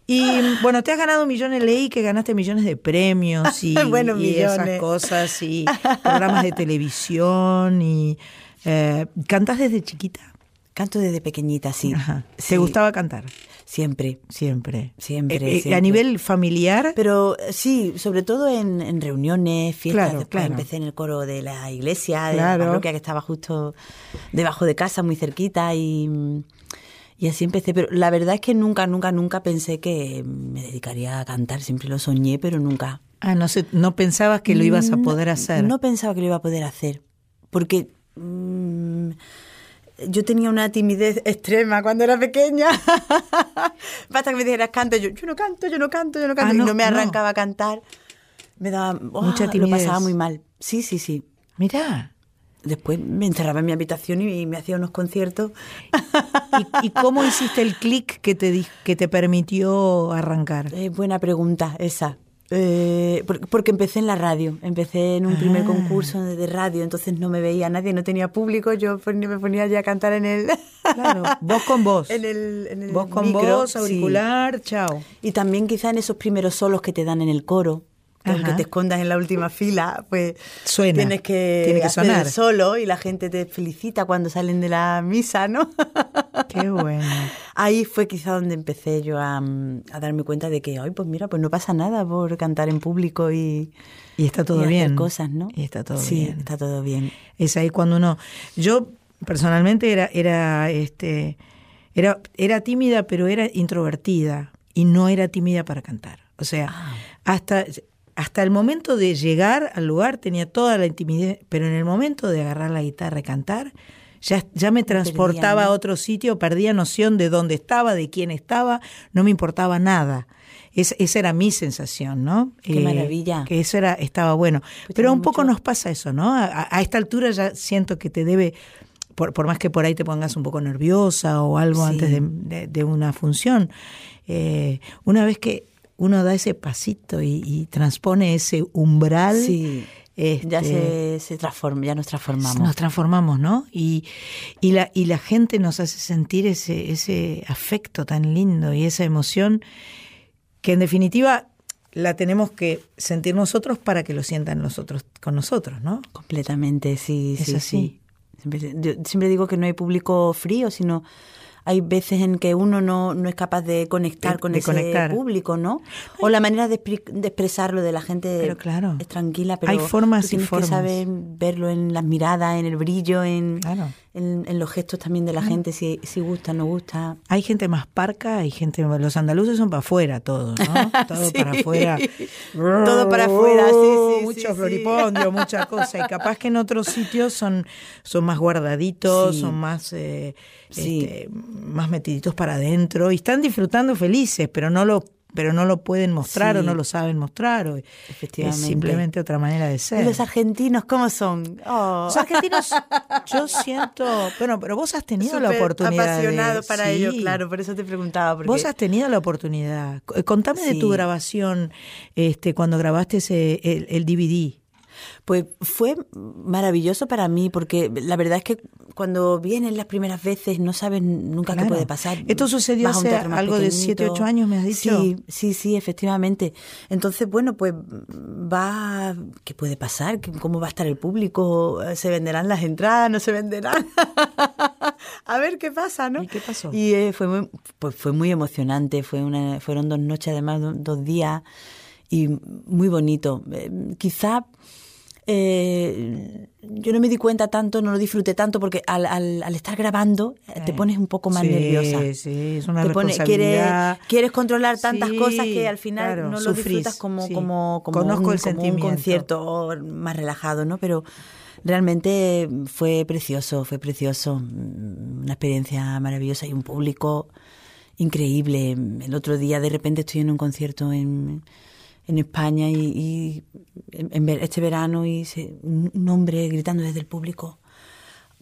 Y bueno, te has ganado millones, leí que ganaste millones de premios y, [LAUGHS] Bueno, y esas cosas y [LAUGHS] programas de televisión y eh, ¿cantas desde chiquita? Canto desde pequeñita, sí. Ajá. ¿Te Sí, gustaba cantar? Siempre. Siempre. Siempre, Eh, eh, siempre. A nivel familiar, Pero sí, sobre todo en, en reuniones, fiestas. Claro, Después claro. empecé en el coro de la iglesia, de Claro. la parroquia que estaba justo debajo de casa, muy cerquita. Y, y así empecé. Pero la verdad es que nunca, nunca, nunca pensé que me dedicaría a cantar. Siempre lo soñé, pero nunca. ah, no, sé, no pensabas que lo ibas a No- poder hacer. No pensaba que lo iba a poder hacer. Porque mm, yo tenía una timidez extrema cuando era pequeña. [LAUGHS] Basta que me dijeras canto, yo, yo no canto, yo no canto, yo no canto. Ah, no, y no me no. arrancaba a cantar. Me daba. oh, Mucha Lo timidez. pasaba muy mal. Sí, sí, sí. Mirá. Después me encerraba en mi habitación y, y me hacía unos conciertos. ¿Y, y cómo hiciste el clic que te, que te permitió arrancar? Eh, buena pregunta esa. Eh, por- porque empecé en la radio, empecé en un primer Ah. concurso de, radio, entonces no me veía nadie, no tenía público, yo pon- me ponía ya a cantar en el... Claro, [LAUGHS] voz con voz. En el, en el Voz con micro, voz, sí. auricular, chao. Y también quizá en esos primeros solos que te dan en el coro, que Ajá. aunque te escondas en la última fila, pues Suena, tienes que, tiene que hacer sonar. el solo y la gente te felicita cuando salen de la misa, ¿no? [LAUGHS] Qué bueno. Ahí fue quizá donde empecé yo a, mm, a darme cuenta de que, ay, pues mira, pues no pasa nada por cantar en público y, Y está todo y hacer bien. cosas, ¿no? Y está todo sí, bien. está todo bien. Es ahí cuando uno. Yo personalmente era, era, este, era, era tímida, pero era introvertida y no era tímida para cantar. O sea, Ah. hasta, hasta el momento de llegar al lugar tenía toda la intimidad, pero en el momento de agarrar la guitarra y cantar, ya, ya me transportaba ¿no? a otro sitio, perdía noción de dónde estaba, de quién estaba, no me importaba nada. Es- esa era mi sensación, ¿no? Qué maravilla. Que eso era, estaba bueno. Pues Pero un poco nos pasa eso, ¿no? A, a esta altura ya siento que te debe, por, por más que por ahí te pongas un poco nerviosa o algo Sí. antes de, de- de una función, eh, una vez que uno da ese pasito y, y transpone ese umbral, Sí, ya este, se, se transforma, ya nos transformamos. nos transformamos, ¿no? Y, y, la, y la gente nos hace sentir ese, ese afecto tan lindo y esa emoción que en definitiva la tenemos que sentir nosotros para que lo sientan los otros con nosotros, ¿no? Completamente, sí, Es sí, así. sí. Siempre, yo siempre digo que no hay público frío, sino hay veces en que uno no, no es capaz de conectar De- con de ese conectar. público, ¿no? O la manera de, de expresarlo de la gente Pero claro. es tranquila, pero Hay formas tú y tienes formas. que saber verlo en las miradas, en el brillo, en, Claro. En, en los gestos también de la gente, si, si gusta, no gusta. Hay gente más parca, hay gente, los andaluces son para afuera todo, ¿no? [LAUGHS] Todo Sí. para afuera. Todo para afuera, sí, sí, Mucho sí, sí. floripondio, mucha [LAUGHS] cosa. Y capaz que en otros sitios son, son más guardaditos, Sí. son más, eh, Sí. este, más metiditos para adentro y están disfrutando felices, pero no lo pero no lo pueden mostrar Sí. o no lo saben mostrar o es Efectivamente. simplemente otra manera de ¿Y ser. los argentinos cómo son? Oh. Los argentinos, yo siento, bueno, pero vos has tenido la oportunidad. de- apasionado para Sí. ello, claro, por eso te preguntaba. Porque... Vos has tenido la oportunidad. C- Contame de Sí. tu grabación, este, cuando grabaste ese, el, el DVD. Pues fue maravilloso para mí porque la verdad es que cuando vienen las primeras veces no sabes nunca Claro. qué puede pasar. Esto sucedió hace algo de pequeñito. siete, ocho años, me has dicho. Sí, sí, sí, efectivamente. Entonces, bueno, pues va... ¿Qué puede pasar? ¿Qué- ¿Cómo va a estar el público? ¿Se venderán las entradas? ¿No se venderán? [LAUGHS] a ver qué pasa, ¿no? ¿Y qué pasó? Y eh, fue, muy, pues fue muy emocionante. Fue una, fueron dos noches, además, do- dos días. Y muy bonito. Eh, quizá eh, yo no me di cuenta tanto, no lo disfruté tanto, porque al, al, al estar grabando eh, te pones un poco más Sí, nerviosa. sí, es una Te responsabilidad. quieres, quieres controlar tantas Sí, cosas que al final claro, no lo sufrís, disfrutas como, sí. como, como, Conozco un, el como un concierto más relajado, ¿no? Pero realmente fue precioso, fue precioso. Una experiencia maravillosa y un público increíble. El otro día de repente estoy en un concierto en, en España y, y en, ver- este verano y se- un, un hombre gritando desde el público.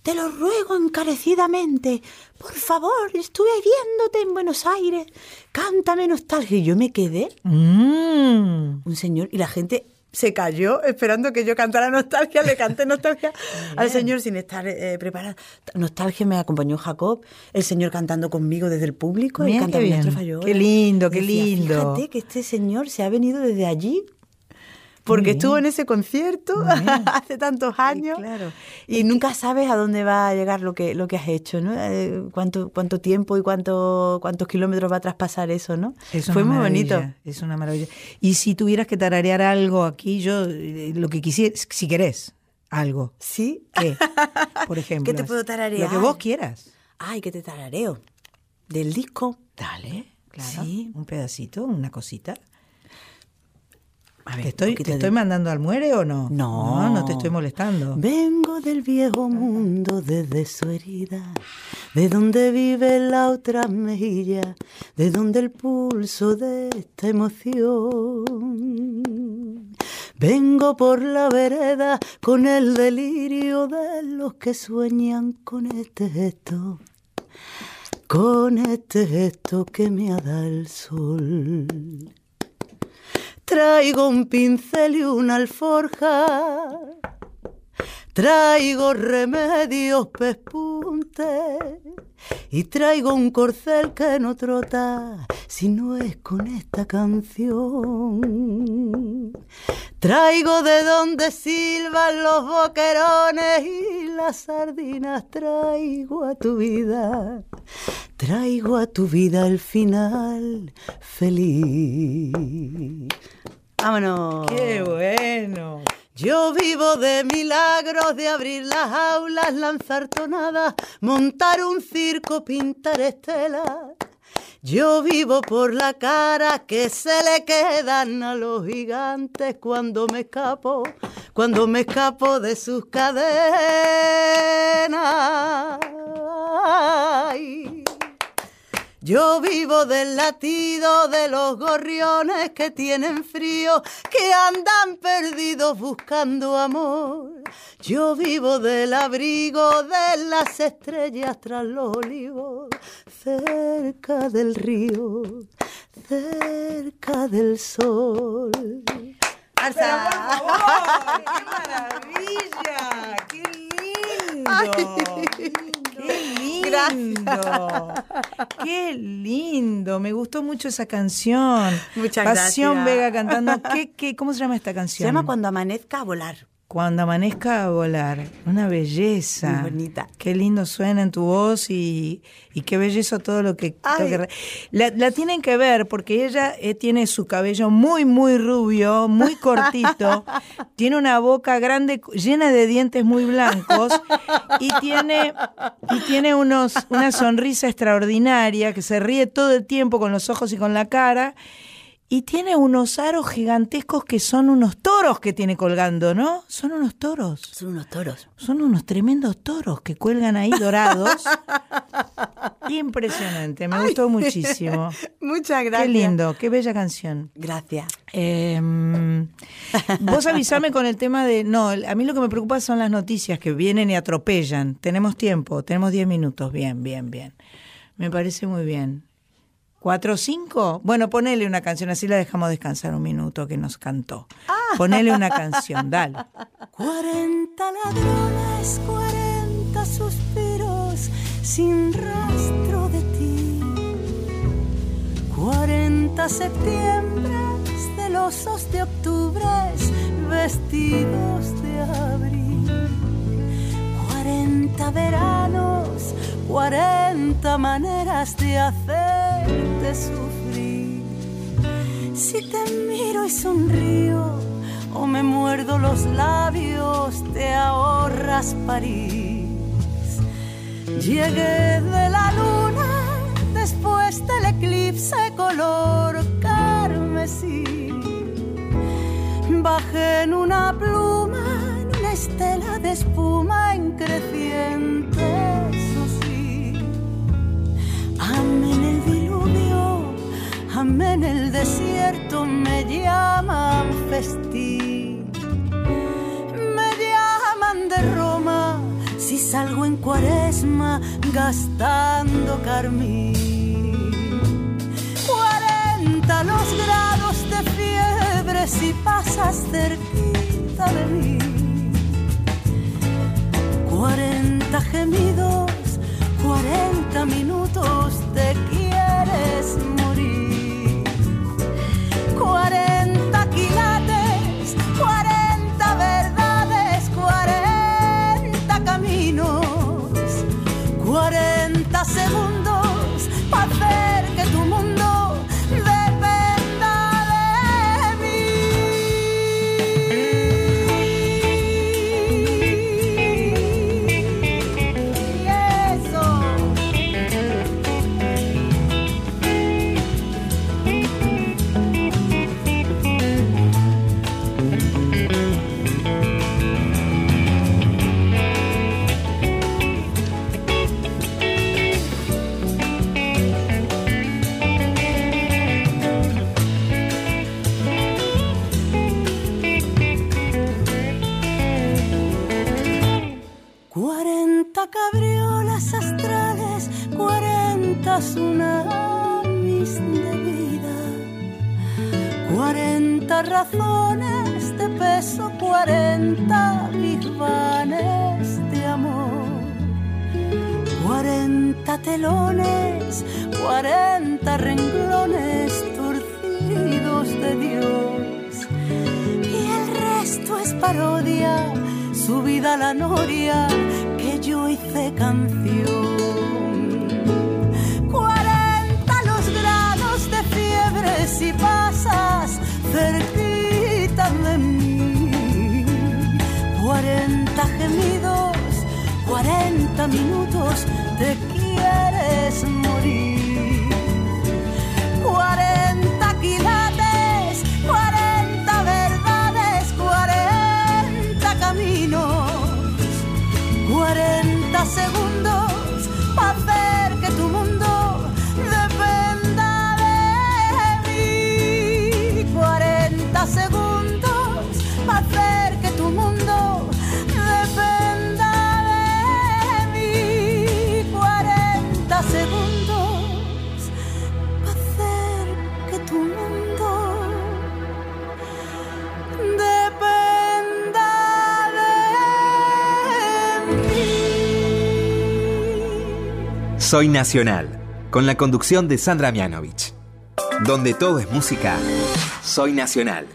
Te lo ruego encarecidamente. Por favor, estuve viéndote en Buenos Aires. Cántame nostalgia. Y yo me quedé, Mm. un señor, y la gente se cayó esperando que yo cantara nostalgia. Le canté nostalgia [LAUGHS] al señor sin estar eh, preparada. Nostalgia me acompañó Jacob, el señor cantando conmigo desde el público. Mira y qué bien. yo. Qué lindo, qué Decía, lindo. Fíjate que este señor se ha venido desde allí. Porque estuvo en ese concierto [LAUGHS] hace tantos años claro. y nunca sabes a dónde va a llegar lo que lo que has hecho, ¿no? Eh, cuánto cuánto tiempo y cuánto cuántos kilómetros va a traspasar eso, ¿no? Es Fue muy bonito. Es una maravilla. Y si tuvieras que tararear algo aquí, yo eh, lo que quisiera, si querés, algo. ¿Sí? ¿Qué? [LAUGHS] Por ejemplo. ¿Qué te puedo tararear? Lo que vos quieras. Ay, que te tarareo. Del disco. Dale, claro. Sí. Un pedacito, una cosita. A ver, ¿Te estoy, ¿Te de- estoy mandando al muere o no? No. No, no te estoy molestando. Vengo del viejo mundo desde su herida, de donde vive la otra mejilla, de donde el pulso de esta emoción Vengo por la vereda con el delirio de los que sueñan con este gesto, con este gesto que me ha dado el sol. Traigo un pincel y una alforja, traigo remedios pespunte y traigo un corcel que no trota si no es con esta canción. Traigo de donde silban los boquerones y las sardinas, traigo a tu vida, traigo a tu vida el final feliz. Vámonos. ¡Qué bueno! Yo vivo de milagros, de abrir las aulas, lanzar tonadas, montar un circo, pintar estelas. Yo vivo por la cara que se le quedan a los gigantes cuando me escapo, cuando me escapo de sus cadenas. Ay. Yo vivo del latido de los gorriones que tienen frío, que andan perdidos buscando amor. Yo vivo del abrigo de las estrellas tras los olivos, cerca del río, cerca del sol. Pero, por favor, ¡Qué maravilla! ¡Qué lindo! ¡Qué lindo! ¡Qué lindo! Me gustó mucho esa canción. Muchas Pasión gracias. Vega cantando. ¿Qué, qué, cómo se llama esta canción? Se llama Cuando amanezca a volar. Cuando amanezca a volar. Una belleza. Muy bonita. Qué lindo suena en tu voz y, y qué belleza todo lo que... La tienen que ver porque ella eh, tiene su cabello muy, muy rubio, muy cortito, [LAUGHS] tiene una boca grande, llena de dientes muy blancos y tiene, y tiene unos, una sonrisa extraordinaria que se ríe todo el tiempo con los ojos y con la cara. Y tiene unos aros gigantescos que son unos toros que tiene colgando, ¿no? Son unos toros. Son unos toros. Son unos tremendos toros que cuelgan ahí dorados. [LAUGHS] Impresionante, me gustó muchísimo. [LAUGHS] Muchas gracias. Qué lindo, qué bella canción. Gracias. Eh, vos avisame con el tema de... No, a mí lo que me preocupa son las noticias que vienen y atropellan. Tenemos tiempo, tenemos 10 minutos. Bien, bien, bien. Me parece muy bien. ¿Cuatro o cinco? Bueno, ponele una canción, así la dejamos descansar un minuto que nos cantó. Ponele una canción, dale. [LAUGHS] 40 ladrones, 40 suspiros sin rastro de ti. 40 septiembres de los de octubre vestidos de abril. 40 veranos, 40 maneras de hacerte sufrir. Si te miro y sonrío o me muerdo los labios, te ahorras París. Llegué de la luna después del eclipse color carmesí. Bajé en una pluma, en una estela de espuma en creciente, eso sí. Amén el diluvio, amén el desierto, me llaman festín. Me llaman de Roma si salgo en cuaresma gastando carmín. 40 los grados de fiebre si pasas cerquita de mí. 40 gemidos, 40 minutos te quieres morir. Tsunamis de vida, cuarenta razones de peso, cuarenta bisbanes de amor, cuarenta telones, cuarenta renglones torcidos de Dios. Y el resto es parodia, subida a la noria que yo hice canción. Si pasas cerquita de mí. 40 gemidos, 40 minutos, te quieres morir. Soy Nacional, con la conducción de Sandra Mianovich. Donde todo es música, Soy Nacional.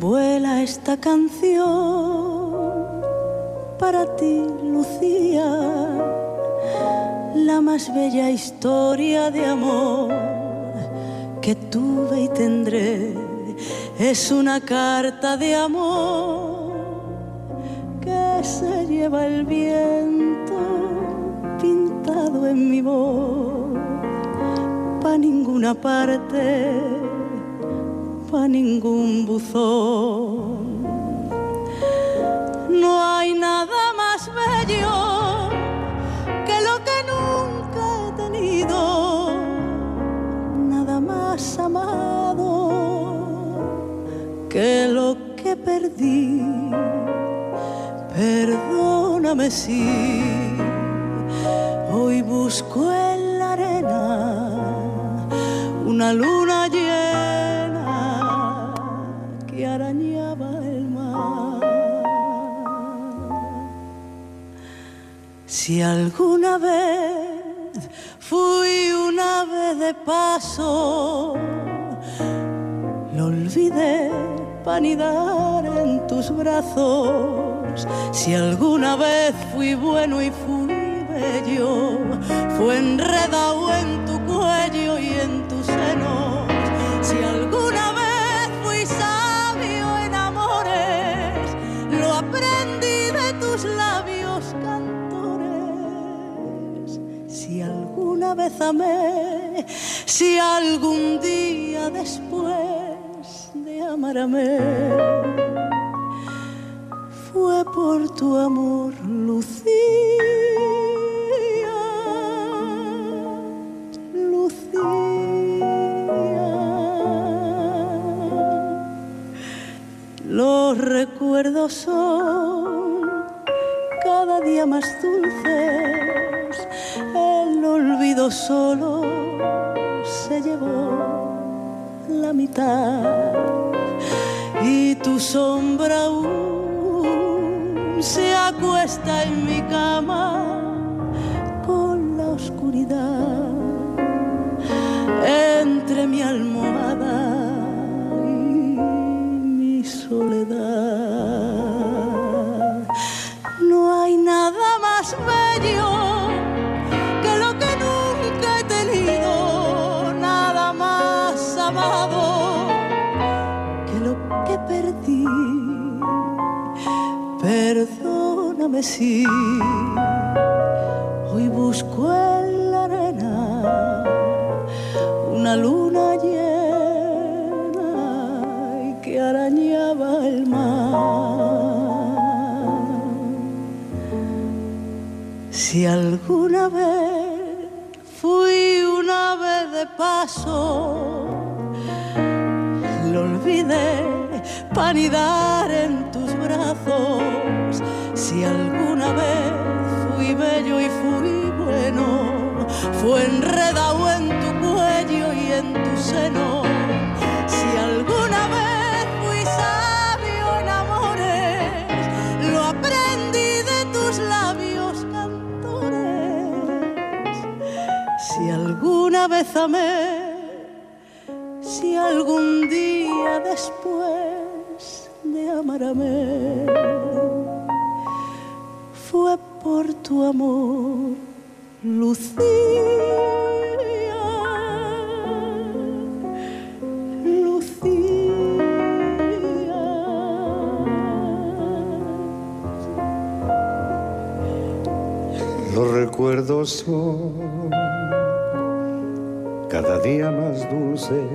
Vuela esta canción para ti, Lucía, la más bella historia de amor que tuve y tendré. Es una carta de amor que se lleva el viento pintado en mi voz, pa' ninguna parte pa' ningún buzón. No hay nada más bello que lo que nunca he tenido, que lo que perdí. Perdóname si hoy busco en la arena una luna llena que arañaba el mar. Si alguna vez fui una vez de paso, lo olvidé para anidar en tus brazos. Si alguna vez fui bueno y fui bello, fue enredado en tu cuello y en tus senos. Si alguna vez fui sabio en amores, lo aprendí de tus labios cantores. Si alguna vez amé, si algún día después de amarme, fue por tu amor, Lucía. Lucía. Los recuerdos son cada día más dulces. El olvido solo se llevó la mitad y tu sombra aún se acuesta en mi cama con la oscuridad entre mi almohada y mi soledad. No hay nada más bello Perdóname si hoy busco en la arena una luna llena y que arañaba el mar. Si alguna vez fui una vez de paso, para anidar en tus brazos. Si alguna vez fui bello y fui bueno, fue enredado en tu cuello y en tu seno. Si alguna vez fui sabio en amores, lo aprendí de tus labios cantores. Si alguna vez amé, si algún día después de amarme fue por tu amor, Lucía. Los recuerdos son cada día más dulces.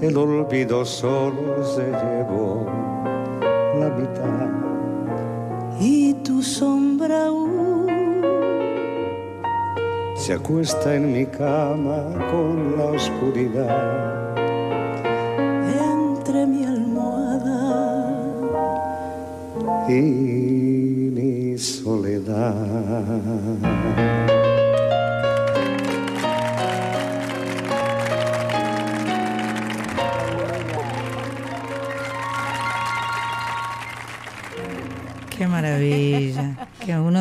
El olvido solo se llevó la mitad. Tu sombra aún Se acuesta en mi cama con la oscuridad. entre mi almohada y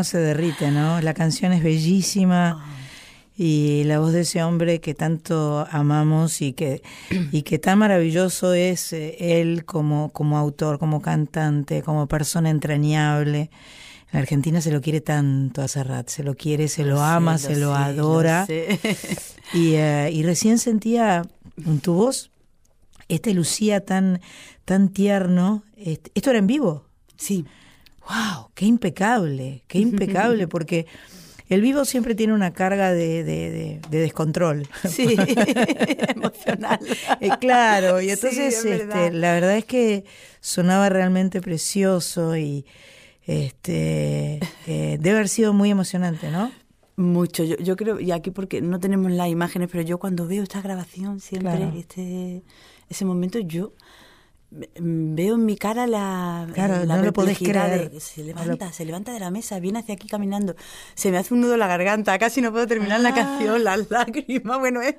se derrite, ¿no? La canción es bellísima y la voz de ese hombre que tanto amamos y que, y que tan maravilloso es eh, él como, como autor, como cantante, como persona entrañable. En Argentina se lo quiere tanto a Serrat, se lo quiere, se lo, ama, se lo sé, adora. [LAUGHS] Y, eh, y recién sentía en tu voz este Lucía tan, tan tierno. Este- ¿Esto era en vivo? Sí. ¡Wow! ¡Qué impecable! ¡Qué impecable! [LAUGHS] Porque el vivo siempre tiene una carga de, de- de- de descontrol. [LAUGHS] Sí, [LAUGHS] emocional. Eh, claro, y Sí, entonces es este, verdad. la verdad es que sonaba realmente precioso y este eh, debe haber sido muy emocionante, ¿no? Mucho, yo, yo creo, y aquí porque no tenemos las imágenes, pero yo cuando veo esta grabación siempre, Claro. este ese momento, yo veo en mi cara la, Claro, la no lo podés creer. de- se levanta, se levanta de la mesa, viene hacia aquí caminando, se me hace un nudo en la garganta, casi no puedo terminar la Ah. canción, las lágrimas, bueno, es, es,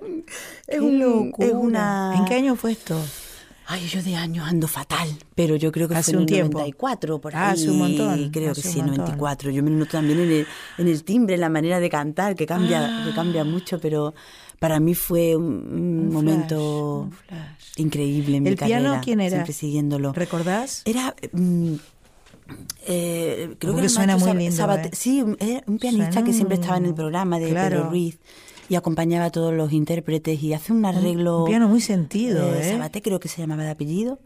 ¡Qué un- locura! es una... ¿En qué año fue esto? Ay, yo de años ando fatal, pero yo creo que Hace fue en un el tiempo. 94, por ahí. Ah, hace un montón, Creo hace que sí, montón. 94. Yo me noto también en el, en el timbre, en la manera de cantar, que cambia, que cambia mucho, pero para mí fue un, un Un momento flash, un flash. increíble en mi ¿El piano carrera, quién era? Siempre siguiéndolo. ¿Recordás? Era... mm, eh, creo Porque que era suena muy lindo, Sabate- ¿eh? Sí, un- era un pianista Suena que siempre estaba en el programa de claro. Pedro Ruiz y acompañaba a todos los intérpretes y hace un arreglo... Un piano muy sentido, ¿eh? Sabaté creo que se llamaba de apellido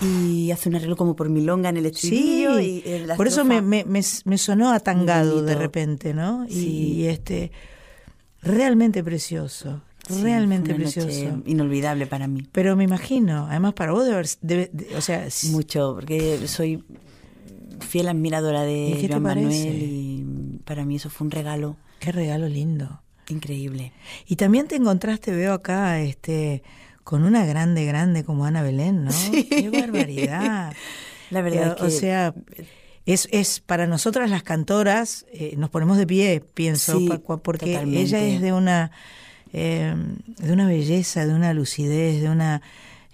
y hace un arreglo como por milonga en el Sí, estribillo y eh, por eso me, me, me, sonó atangado de repente, ¿no? Y, Sí. y, este, realmente precioso, Sí, realmente noche precioso. inolvidable para mí Pero me imagino, además para vos debe, haber- debe- de- o sea, mucho porque soy fiel admiradora ¿Y de te Joan Manuel y para mí eso fue un regalo qué regalo lindo. increíble Y también te encontraste, veo acá, este, con una grande, grande como Ana Belén, ¿no? Qué barbaridad. [LAUGHS] la verdad Eh, es que O sea, es, es para nosotras las cantoras, eh, nos ponemos de pie, pienso, Sí, porque totalmente. ella es de una, eh, de una belleza, de una lucidez, de una,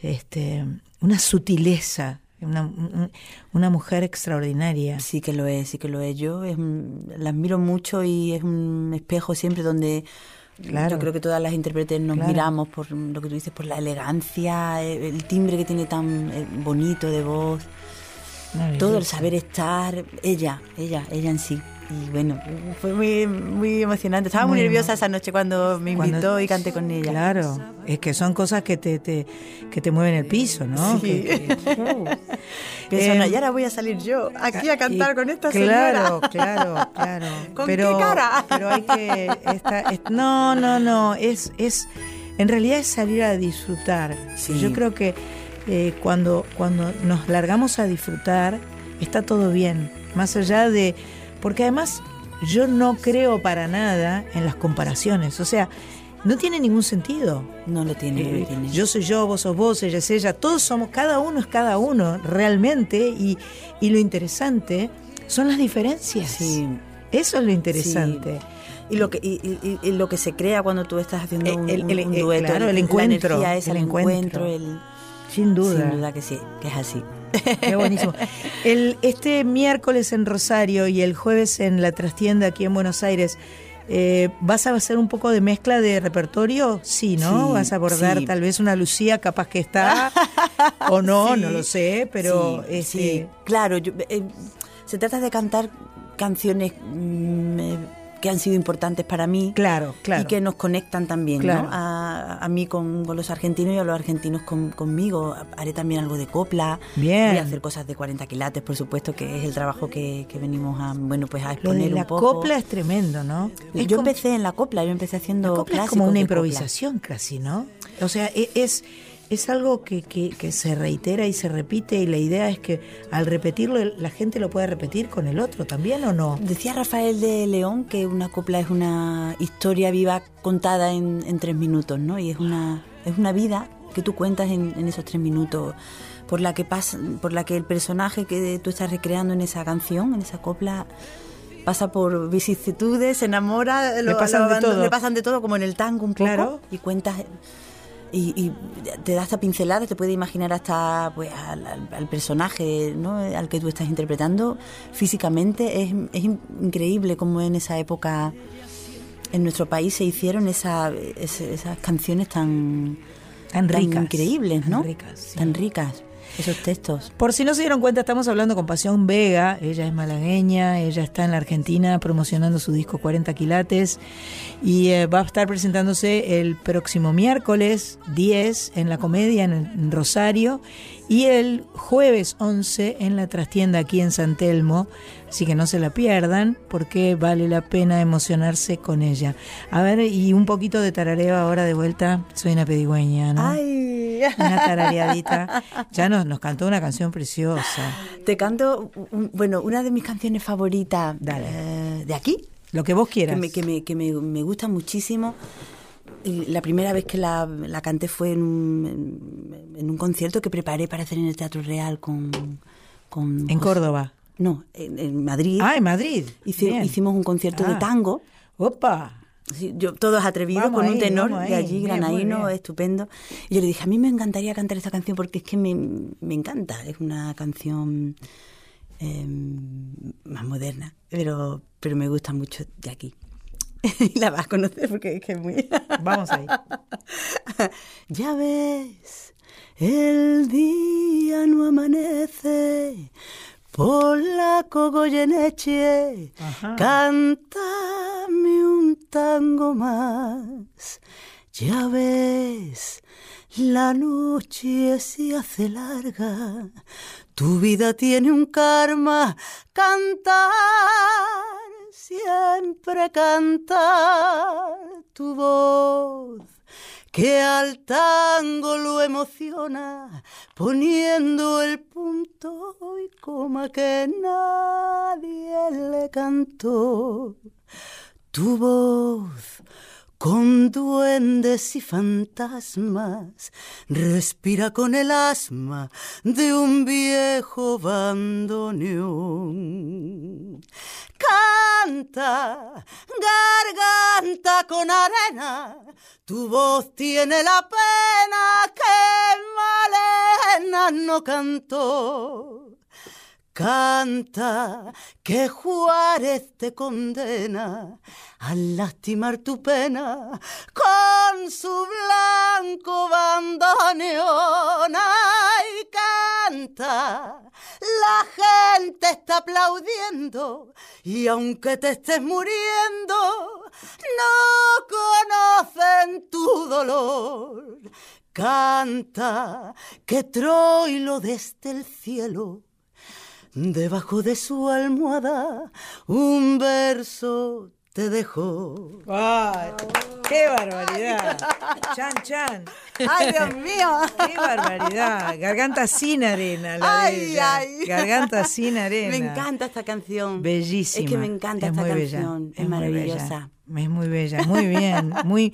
este, una sutileza, una, un- una mujer extraordinaria. Sí que lo es, sí que lo es. Yo es un- la admiro mucho y es un espejo siempre donde Claro. yo creo que todas las intérpretes nos Claro. miramos por lo que tú dices, por la elegancia, eh, el timbre que tiene tan eh, bonito de voz, todo el saber estar, ella, ella, ella en sí. Y bueno, fue muy, muy emocionante. Estaba muy, Muy nerviosa esa noche cuando me Cuando- invitó y canté con ella. Claro, es que son cosas que te, te- que te mueven el piso, ¿no? Sí. Que- que- [LAUGHS] Pienso, "No, y ahora voy a salir yo aquí a cantar Y- con esta claro, señora. Claro, claro, [LAUGHS] ¿Con pero, qué cara? [LAUGHS] Pero hay que... esta- es- no, no, no, es, es... En realidad es salir a disfrutar. Sí. Yo creo que eh, cuando, cuando nos largamos a disfrutar, está todo bien. Más allá de... Porque además yo no creo para nada en las comparaciones. O sea, no tiene ningún sentido. No lo tiene, no Eh, lo tiene. Yo soy yo, vos sos vos, ella es ella, todos somos, cada uno es cada uno, realmente, y, y lo interesante son las diferencias. Sí. Eso es lo interesante. Y lo que y, y- y lo que se crea cuando tú estás haciendo Eh, un, el- el- un eh, dueto, claro, el la encuentro, energía esa, el el, encuentro. encuentro, el- Sin duda. sin duda que sí, que es así. Qué buenísimo. El, este miércoles en Rosario y el jueves en la trastienda aquí en Buenos Aires, eh, ¿vas a hacer un poco de mezcla de repertorio? Sí, ¿no? Sí, ¿Vas a abordar sí. tal vez una Lucía capaz que está o no? [LAUGHS] Sí. No lo sé, pero... Sí, este, sí, claro, yo- eh, se trata de cantar canciones mm, eh, que han sido importantes para mí Claro, claro. y que nos conectan también, Claro. ¿no? A, a mí con, con los argentinos y a los argentinos con- conmigo. Haré también algo de copla. Bien. Voy a hacer cosas de 40 quilates, por supuesto, que es el trabajo que, que venimos a, bueno, pues a Lo exponer de la un poco. copla es tremendo, ¿no? Es yo como- empecé en la copla, yo empecé haciendo La copla es como una copla. improvisación casi, ¿no? O sea, e- es, es algo que, que- que se reitera y se repite y la idea es que al repetirlo la gente lo puede repetir con el otro también o no. Decía Rafael de León que una copla es una historia viva contada en, en tres minutos, ¿no? Y es una, es una vida que tú cuentas en, en esos tres minutos, por la que pasa, por la que el personaje que tú estás recreando en esa canción, en esa copla, pasa por vicisitudes, se enamora, Le pasan de todo. le pasan de todo, como en el tango un poco, Claro. y cuentas y, y te da hasta pinceladas, te puede imaginar hasta pues al, al- al personaje ¿no? al que tú estás interpretando físicamente. Es, es in- increíble cómo en esa época en nuestro país se hicieron esa, es- esas canciones tan, Tan ricas, increíbles, tan ¿no? ricas, sí. Tan ricas, esos textos. Por si no se dieron cuenta, estamos hablando con Pasión Vega. Ella es malagueña, ella está en la Argentina promocionando su disco 40 quilates y eh, va a estar presentándose el próximo miércoles 10 en la comedia en, en Rosario y el jueves 11 en la trastienda aquí en San Telmo. Así que no se la pierdan porque vale la pena emocionarse con ella. A ver, y un poquito de tarareo ahora de vuelta. Soy una pedigüeña, ¿no? ¡Ay! Una tarareadita. Ya nos, nos cantó una canción preciosa. Te canto, bueno, una de mis canciones favoritas eh, de aquí. Lo que vos quieras. Que me, que me, que me, me gusta muchísimo. Y la primera vez que la, la canté fue en un, en- en un concierto que preparé para hacer en el Teatro Real con... con En José- Córdoba. No, en, en Madrid. Ah, en Madrid. Hicimos un concierto de Ah. tango. ¡Opa! Sí, yo, todos atrevidos Vamos con un tenor de allí, granaíno, estupendo. Y yo le dije, a mí me encantaría cantar esta canción porque es que me, me encanta. Es una canción eh, más moderna, pero, pero me gusta mucho de aquí. [LAUGHS] y la vas a conocer porque es que es muy... [LAUGHS] Vamos ahí. ya ves, el día no amanece por la Cogoyeneche. Ajá. Cántame un tango más. Ya ves, la noche se hace larga. Tu vida tiene un karma. Cantar, siempre cantar tu voz que al tango lo emociona, poniendo el punto y coma que nadie le cantó. Tu voz con duendes y fantasmas, respira con el asma de un viejo bandoneón. Canta, garganta con arena, tu voz tiene la pena que Malena no cantó. Canta, que Juárez te condena a lastimar tu pena con su blanco bandoneón. Ay, canta, la gente está aplaudiendo y aunque te estés muriendo, no conocen tu dolor. Canta, que Troilo desde el cielo Debajo de su almohada un verso te dejó. ¡Ay, ¡Qué barbaridad! ¡Chan, chan! ¡Ay, Dios mío! ¡Qué barbaridad! Garganta sin arena, la de Ay, ella. ay. Garganta sin arena. Me encanta esta canción. Bellísima. Es que me encanta Es esta bella, canción. es maravillosa. Es muy bella, muy bien, muy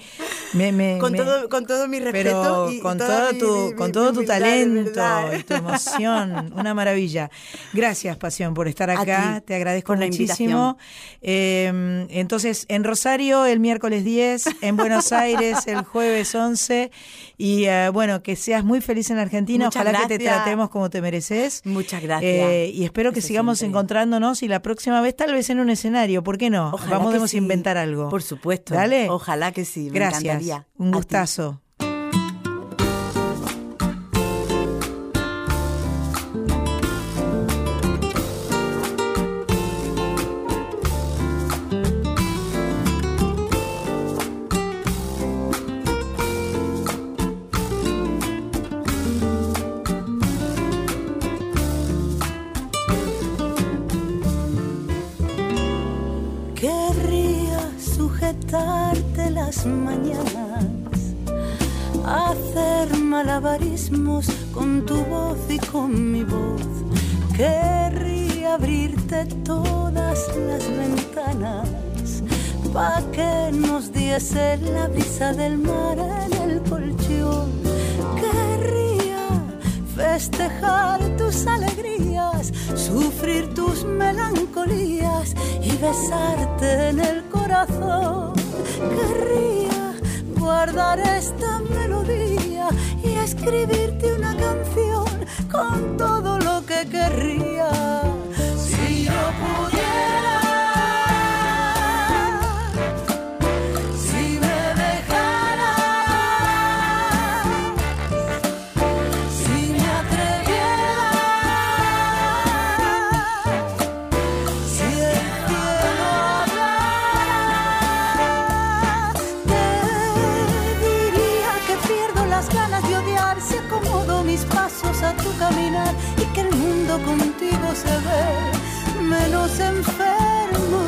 me, me- Con me- todo, con todo mi respeto. pero y con todo mi- tu mi- con mi todo tu talento y tu emoción, una maravilla. Gracias, Pasión, por estar acá. ti, Te agradezco muchísimo. Eh, entonces, en Rosario el miércoles 10, en Buenos Aires el jueves 11 y eh, bueno, que seas muy feliz en Argentina. Muchas Ojalá que te tratemos como te mereces. Muchas gracias. Eh, y espero que Eso sigamos encontrándonos y la próxima vez tal vez en un escenario, ¿por qué no? Ojalá Vamos a sí. inventar algo. Por supuesto. Dale. Ojalá que sí. Me Gracias. encantaría. Un gustazo. Sujetarte las mañanas, hacer malabarismos con tu voz y con mi voz. Querría abrirte todas las ventanas pa' que nos diese la brisa del mar en el colchón. Querría festejar tus alegrías, sufrir tus melancolías y besarte en el corazón. Querría guardar esta melodía y escribirte una canción con todo lo que querría. Se ve menos enfermo.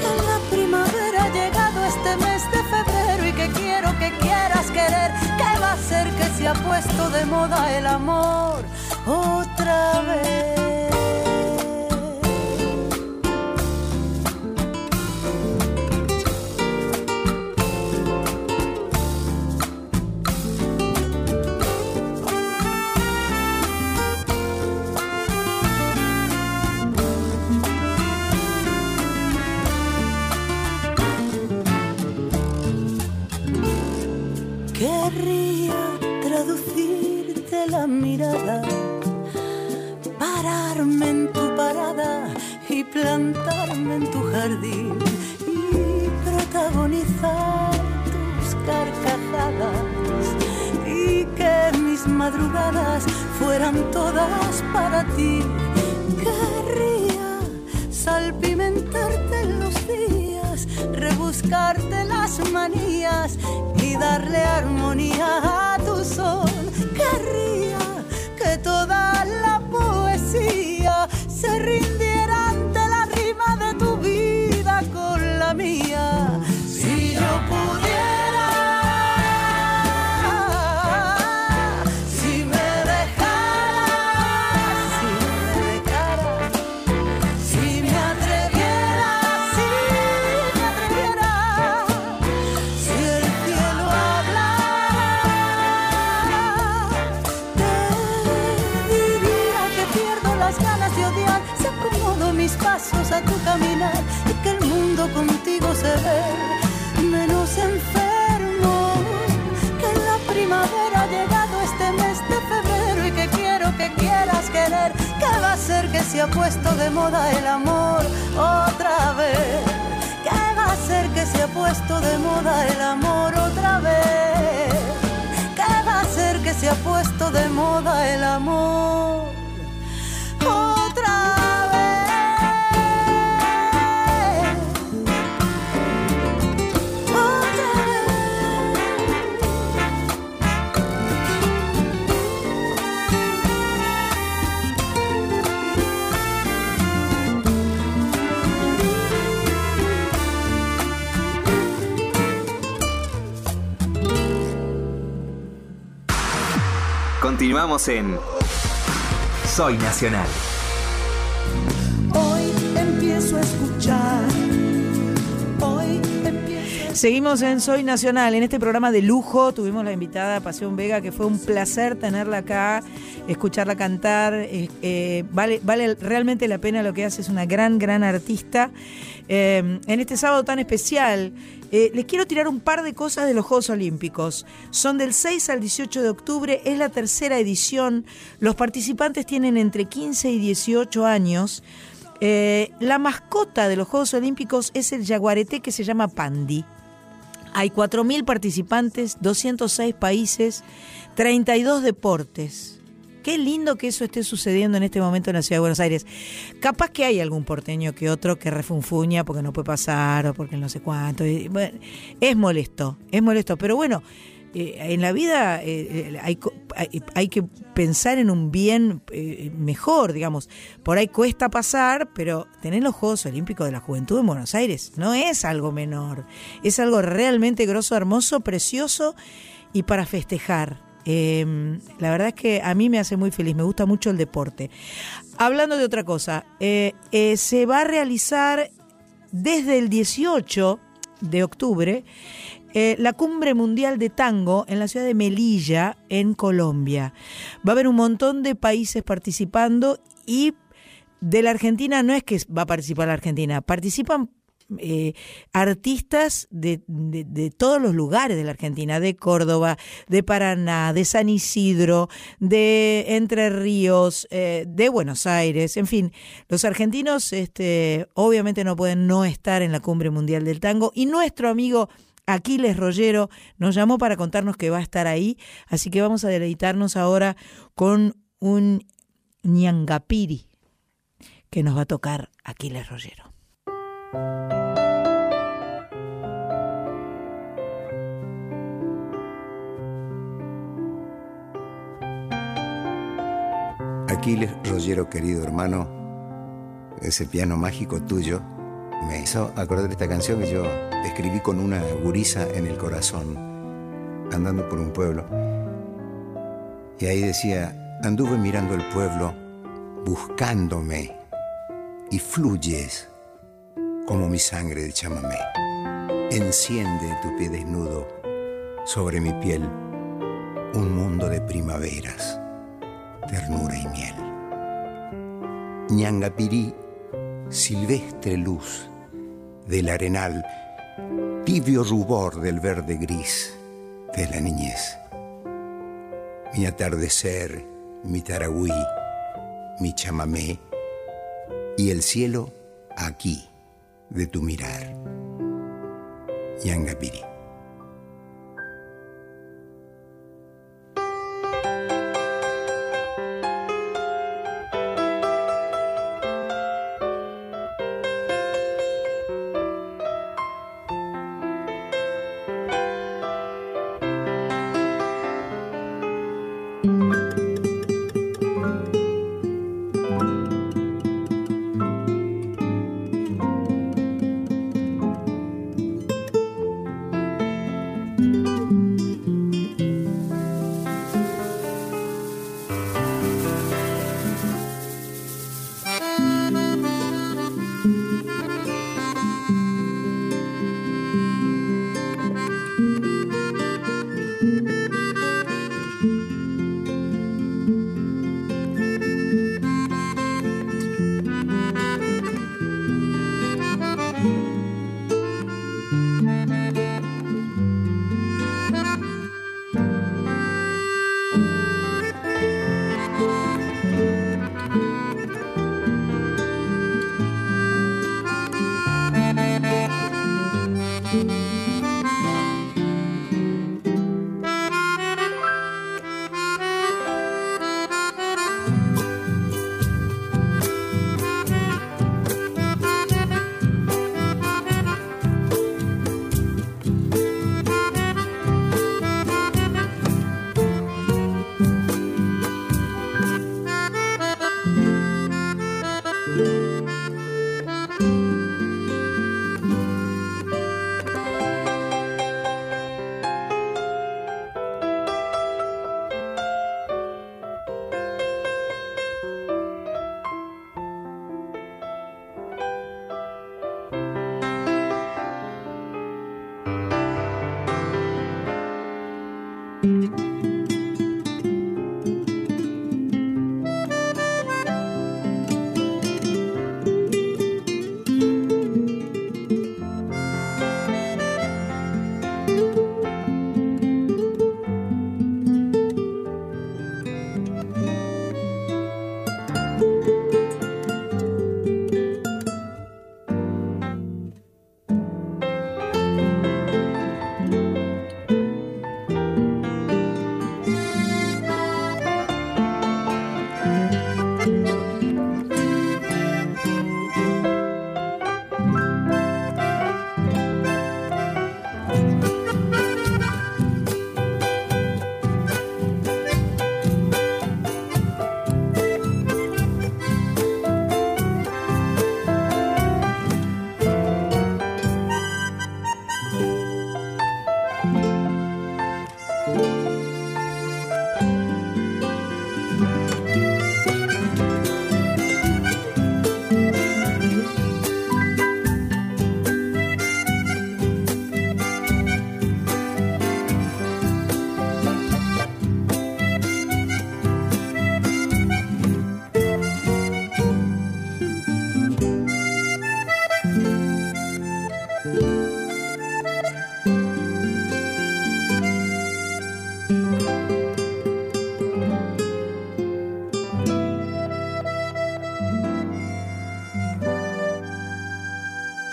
Que la primavera ha llegado este mes de febrero y que quiero que quieras querer. Que va a ser que se ha puesto de moda el amor otra vez. Mirada, pararme en tu parada y plantarme en tu jardín y protagonizar tus carcajadas y que mis madrugadas fueran todas para ti. Querría salpimentarte los días, rebuscarte las manías y darle armonía a tu son. Se ha puesto de moda el amor otra vez, que va a ser que se ha puesto de moda el amor otra vez, que va a ser que se ha puesto de moda el amor Continuamos en Soy Nacional. Hoy empiezo a escuchar, hoy empiezo Seguimos en Soy Nacional, en este programa de lujo. Tuvimos la invitada Pasión Vega, que fue un placer tenerla acá, escucharla cantar, eh, eh, vale, vale realmente la pena lo que hace, es una gran, gran artista. Eh, en este sábado tan especial, les quiero tirar un par de cosas de los Juegos Olímpicos. Son del 6 al 18 de octubre, es la tercera edición, los participantes tienen entre 15 y 18 años. la mascota de los Juegos Olímpicos es el jaguarete que se llama Pandi. Hay 4.000 participantes, 206 países, 32 deportes. Qué lindo que eso esté sucediendo en este momento en la ciudad de Buenos Aires. Capaz que hay algún porteño que otro que refunfuña porque no puede pasar o porque no sé cuánto. es molesto, es molesto. Pero bueno, eh, en la vida eh, eh, hay, que pensar en un bien mejor, digamos. Por ahí cuesta pasar, pero tener los Juegos Olímpicos de la Juventud en Buenos Aires no es algo menor. Es algo realmente grosso, hermoso, precioso y para festejar. Em, la verdad es que a mí me hace muy feliz, me gusta mucho el deporte. Hablando de otra cosa, se va a realizar desde el 18 de octubre eh, la cumbre mundial de tango en la ciudad de Melilla, en Colombia. Va a haber un montón de países participando y de la Argentina no es que va a participar la Argentina, participan eh, artistas de, todos los lugares de la Argentina, de Córdoba, de Paraná, de San Isidro, de Entre Ríos, eh, de Buenos Aires, en fin, los argentinos este, obviamente no pueden no estar en la cumbre mundial del tango y nuestro amigo Aquiles Rollero nos llamó para contarnos que va a estar ahí, así que vamos a deleitarnos ahora con un ñangapiri que nos va a tocar Aquiles Rollero. Aquiles Rollero, querido hermano, ese piano mágico tuyo me hizo acordar esta canción que yo escribí con una gurisa en el corazón, andando por un pueblo. Y ahí decía, anduve mirando el pueblo, buscándome, y fluyes como mi sangre de chamamé. Enciende tu pie desnudo sobre mi piel un mundo de primaveras, ternura y miel. Ñangapirí, silvestre luz del arenal, tibio rubor del verde gris de la niñez. Mi atardecer, mi taragüí, mi chamamé y el cielo aquí de tu mirar. Yangapiri.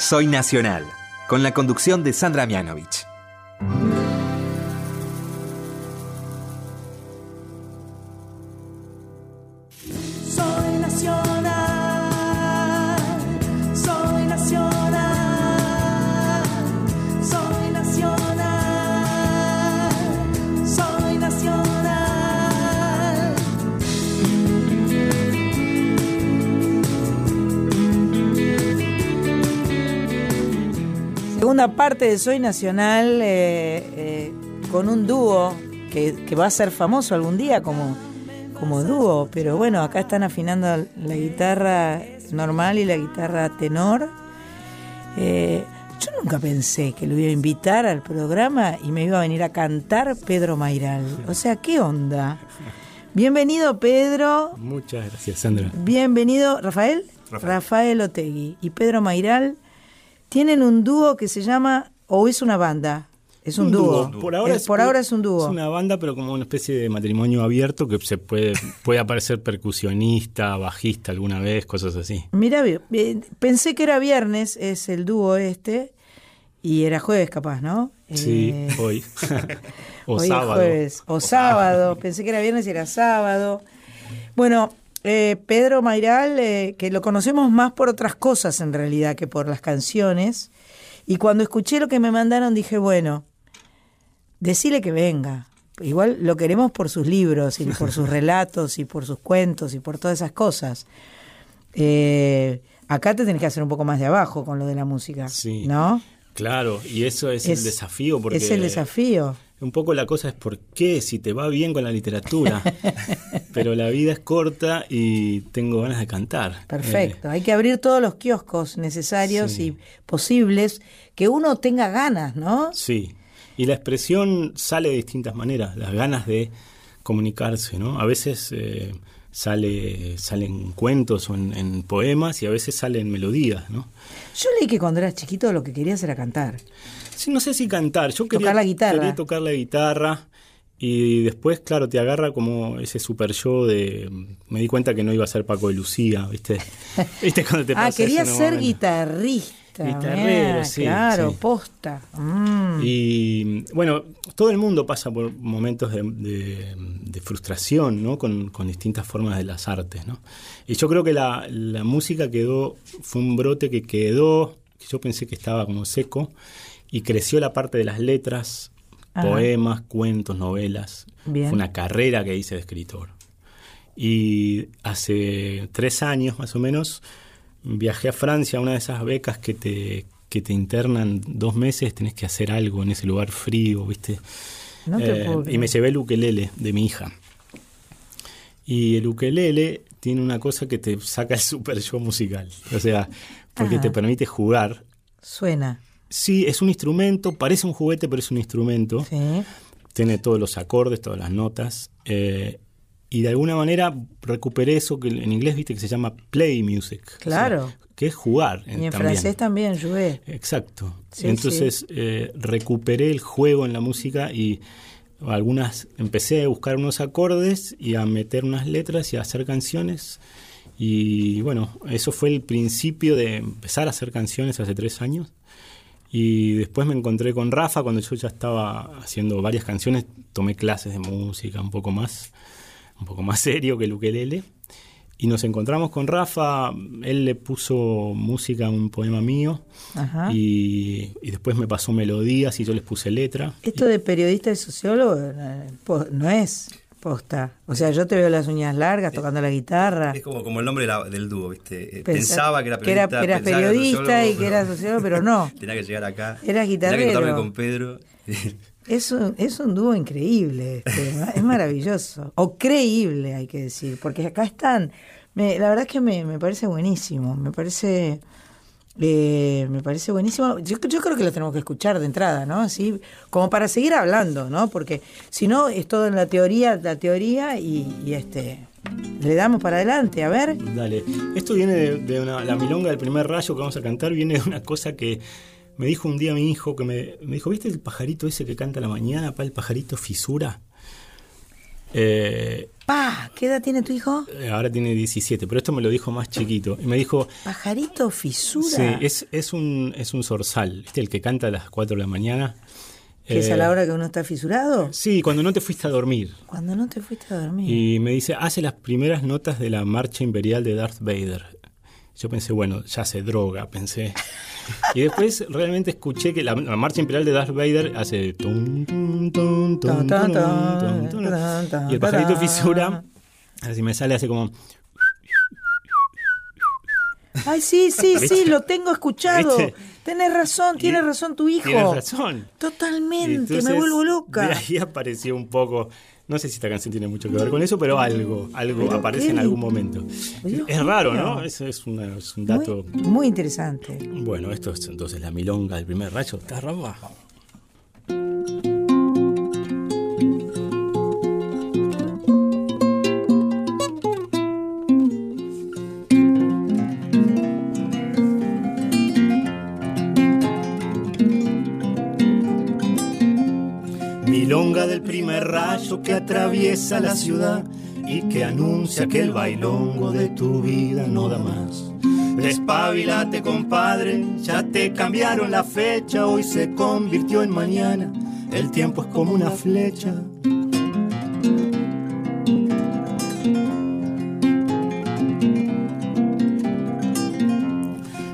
Soy Nacional, con la conducción de Sandra Mianovich. Segunda parte de Soy Nacional eh, eh, con un dúo que, que va a ser famoso algún día como, como dúo, pero bueno, acá están afinando la guitarra normal y la guitarra tenor. Eh, yo nunca pensé que lo iba a invitar al programa y me iba a venir a cantar Pedro Mairal. O sea, ¿qué onda? Bienvenido Pedro, Muchas gracias, Sandra. bienvenido Rafael. Rafael. Rafael Otegui y Pedro Mairal tienen un dúo que se llama, o es una banda, es un, dúo. Por ahora, Es- por ahora es un dúo. Es una banda, pero como una especie de matrimonio abierto que se puede, [LAUGHS] puede aparecer percusionista, bajista alguna vez, cosas así. Mira, pensé que era viernes, es el dúo este, y era jueves capaz, ¿no? Sí, Eh, hoy. [LAUGHS] o hoy es sábado. jueves, o sábado, pensé que era viernes y era sábado. Bueno, eh, Pedro Mairal, eh, que lo conocemos más por otras cosas en realidad que por las canciones, y cuando escuché lo que me mandaron dije, bueno, decile que venga. Igual lo queremos por sus libros y por sus [LAUGHS] relatos y por sus cuentos y por todas esas cosas. Eh, acá te tenés que hacer un poco más de abajo con lo de la música, Sí. ¿no? Claro, y eso es, Es- el desafío. Porque es el desafío. Un poco la cosa es por qué, si te va bien con la literatura. [LAUGHS] pero la vida es corta y tengo ganas de cantar. Perfecto. Hay que abrir todos los kioscos necesarios Sí. y posibles que uno tenga ganas, ¿no? Eh, sí. Y la expresión sale de distintas maneras, las ganas de comunicarse, ¿no? A veces eh, sale salen cuentos o en, en poemas y a veces salen melodías, ¿no? Yo leí que cuando eras chiquito lo que querías era cantar. Sí, no sé si cantar, yo quería Tocar la guitarra. quería tocar la guitarra y después, claro, te agarra como ese super yo de... Me di cuenta que no iba a ser Paco de Lucía, ¿viste? [LAUGHS] ¿Viste cuando te ah, pasa eso en un ser guitarrista. Guitarrero, sí, Claro, sí. posta. Mm. Y bueno, todo el mundo pasa por momentos de, de- de frustración, ¿no? Con, con distintas formas de las artes, ¿no? Y yo creo que la, la música quedó, fue un brote que quedó, que yo pensé que estaba como seco, y creció la parte de las letras, Ajá. poemas, cuentos, novelas. Bien. Fue una carrera que hice de escritor. Y hace tres años más o menos viajé a Francia, una de esas becas que te, que te internan dos meses, tenés que hacer algo en ese lugar frío, ¿viste? No te Eh, puedo y me llevé el ukelele de mi hija. Y el ukelele tiene una cosa que te saca el [LAUGHS] super yo musical. O sea, porque Ajá. te permite jugar. Suena. Sí, es un instrumento, parece un juguete, pero es un instrumento. Sí. Tiene todos los acordes, todas las notas. eh, y de alguna manera recuperé eso que en inglés viste que se llama play music. o sea, Claro. que es jugar. Y en también. francés también, joué. Exacto. Sí, Entonces eh, recuperé el juego en la música y algunas empecé a buscar unos acordes y a meter unas letras y a hacer canciones. Y bueno, eso fue el principio de empezar a hacer canciones hace tres años. Y después me encontré con Rafa cuando yo ya estaba haciendo varias canciones, tomé clases de música un poco más, un poco más [LAUGHS] serio que el ukelele. Y nos encontramos con Rafa, él le puso música a un poema mío Ajá. y, y después me pasó melodías y yo les puse letra. Esto de periodista y sociólogo eh, no es posta. O sea, yo te veo las uñas largas tocando la guitarra. Es como, como el nombre de la- del dúo, ¿viste? Eh, Pensa- Pensaba que era que era- periodista. que eras pensaba que era periodista y que eras sociólogo, pero no. [LAUGHS] Tenía que llegar acá. Eras Tenía que guitarrero. con Pedro. [LAUGHS] Es un, es un dúo increíble, este, es maravilloso. O creíble, hay que decir, porque acá están. me- la verdad es que me, me parece buenísimo, me parece. Eh, me parece buenísimo. Yo, creo que lo tenemos que escuchar de entrada, ¿no? Así, como para seguir hablando, ¿no? Porque si no, es todo en la teoría, la teoría y, este. Le damos para adelante, a ver. Dale. Esto viene de, una, la milonga del primer rayo que vamos a cantar, viene de una cosa que me dijo un día mi hijo, que me, dijo, ¿viste el pajarito ese que canta a la mañana, pa, el pajarito fisura? Eh, Pa, ¿qué edad tiene tu hijo? Eh, Ahora tiene 17, pero esto me lo dijo más chiquito. Y me dijo, Pajarito fisura. sí, es, es, un, es un zorzal, ¿viste? El que canta a las 4 de la mañana. ¿Que es a Eh, la hora que uno está fisurado? Sí, cuando no te fuiste a dormir. Cuando no te fuiste a dormir. Y me dice, hace las primeras notas de la marcha imperial de Darth Vader. Yo pensé, bueno, ya se droga, pensé. Y después realmente escuché que la, la marcha imperial de Darth Vader hace... tum, tum, tum, Y el pajarito fisura, así me sale, hace como... Ay, sí, sí, [LAUGHS] sí, lo tengo escuchado. ¿Viste? Tenés razón, tiene razón tu hijo. Tienes razón. Totalmente, Entonces, me vuelvo De loca. ahí apareció un poco... No sé si esta canción tiene mucho que ver con eso, pero algo, algo Pero aparece en algún momento. Dios es raro. ¿no? Es, es, una- es un dato... Muy interesante. Bueno, esto es entonces la milonga del primer rayo. ¿Está Rafa? Del primer rayo que atraviesa la ciudad y que anuncia que el bailongo de tu vida no da más. Despabilate, compadre, ya te cambiaron la fecha, hoy se convirtió en mañana. El tiempo es como una flecha.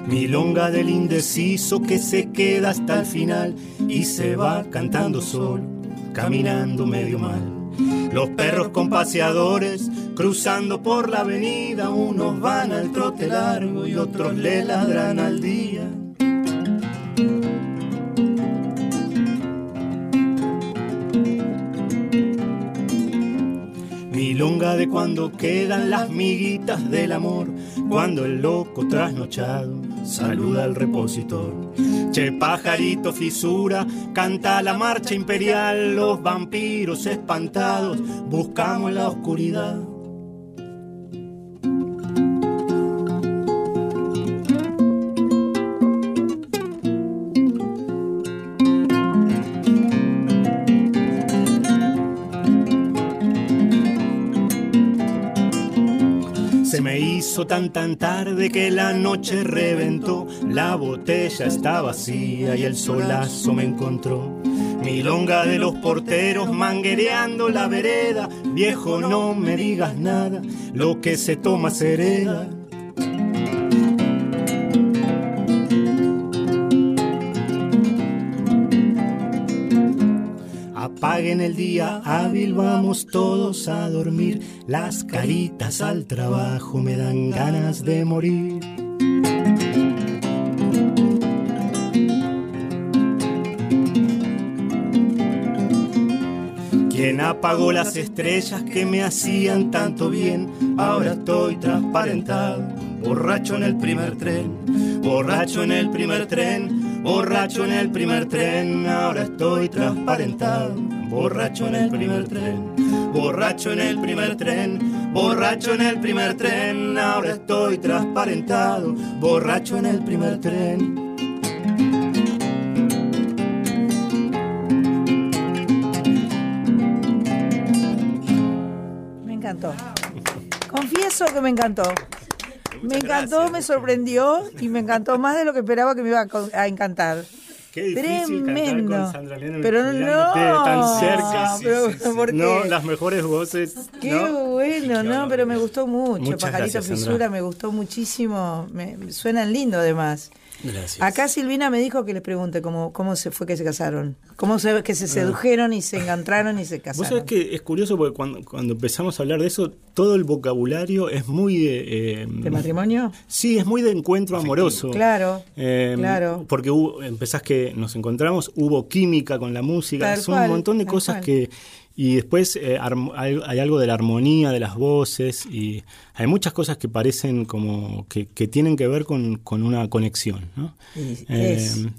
Milonga del indeciso que se queda hasta el final y se va cantando solo, caminando medio mal. Los perros con paseadores cruzando por la avenida, unos van al trote largo y otros le ladran al día. Milonga de cuando quedan las miguitas del amor, cuando el loco trasnochado saluda al repositor. Che pajarito fisura, canta la marcha imperial, los vampiros espantados buscamos la oscuridad. Tan tan tarde que la noche reventó, la botella está vacía y el solazo me encontró. Milonga de los porteros manguereando la vereda, viejo no me digas nada, lo que se toma se hereda. Apaguen el día hábil, vamos todos a dormir. Las caritas al trabajo me dan ganas de morir. ¿Quién apagó las estrellas que me hacían tanto bien? Ahora estoy transparentado, borracho en el primer tren, borracho en el primer tren, borracho en el primer tren. Ahora estoy transparentado, borracho en el primer tren, borracho en el primer tren, borracho en el primer tren. Ahora estoy transparentado, borracho en el primer tren. Me encantó. Confieso que me encantó. Me encantó, me sorprendió y me encantó más de lo que esperaba que me iba a, encantar. Qué difícil cantar Tremendo. con Sandra León Pero no, tan cerca. pero ¿por qué? No, las mejores voces. Qué ¿no? bueno, no, pero me gustó mucho. Muchas Pajarito gracias, Sandra. Fisura me gustó muchísimo. Me, suenan lindo además. Gracias. Acá Silvina me dijo que les pregunte cómo, cómo se fue que se casaron. Cómo se, que se Ah. sedujeron y se encontraron y se Vos casaron. sabés que es curioso porque cuando, cuando empezamos a hablar de eso, todo el vocabulario es muy de... eh, ¿De matrimonio? Sí, es muy de encuentro amoroso. Claro, Eh, claro. Porque hubo, empezás que nos encontramos, hubo química con la música, Tal son cual, un montón de cosas cual. que... Y después eh, hay, hay algo de la armonía de las voces y hay muchas cosas que parecen como que, que tienen que ver con, con una conexión. ¿no? Eh,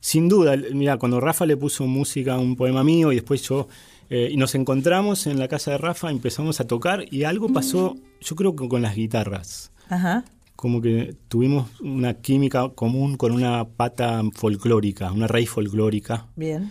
sin duda, mira, cuando Rafa le puso música a un poema mío y después yo, eh, y nos encontramos en la casa de Rafa, empezamos a tocar y algo pasó, yo creo que con las guitarras, Ajá. como que tuvimos una química común con una pata folclórica, una raíz folclórica. Bien.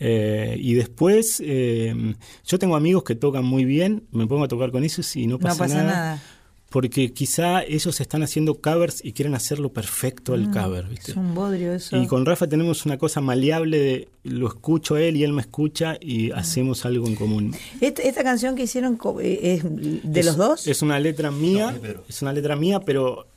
Eh, y después, eh, yo tengo amigos que tocan muy bien, me pongo a tocar con ellos y no pasa, no pasa nada. Porque quizá ellos están haciendo covers y quieren hacerlo perfecto el Mm, cover, ¿viste? Es un bodrio eso. Y con Rafa tenemos una cosa maleable de lo escucho a él y él me escucha y Mm. hacemos algo en común. Esta, esta canción que hicieron eh, es de Es- los dos. Es una letra mía, es una letra mía, pero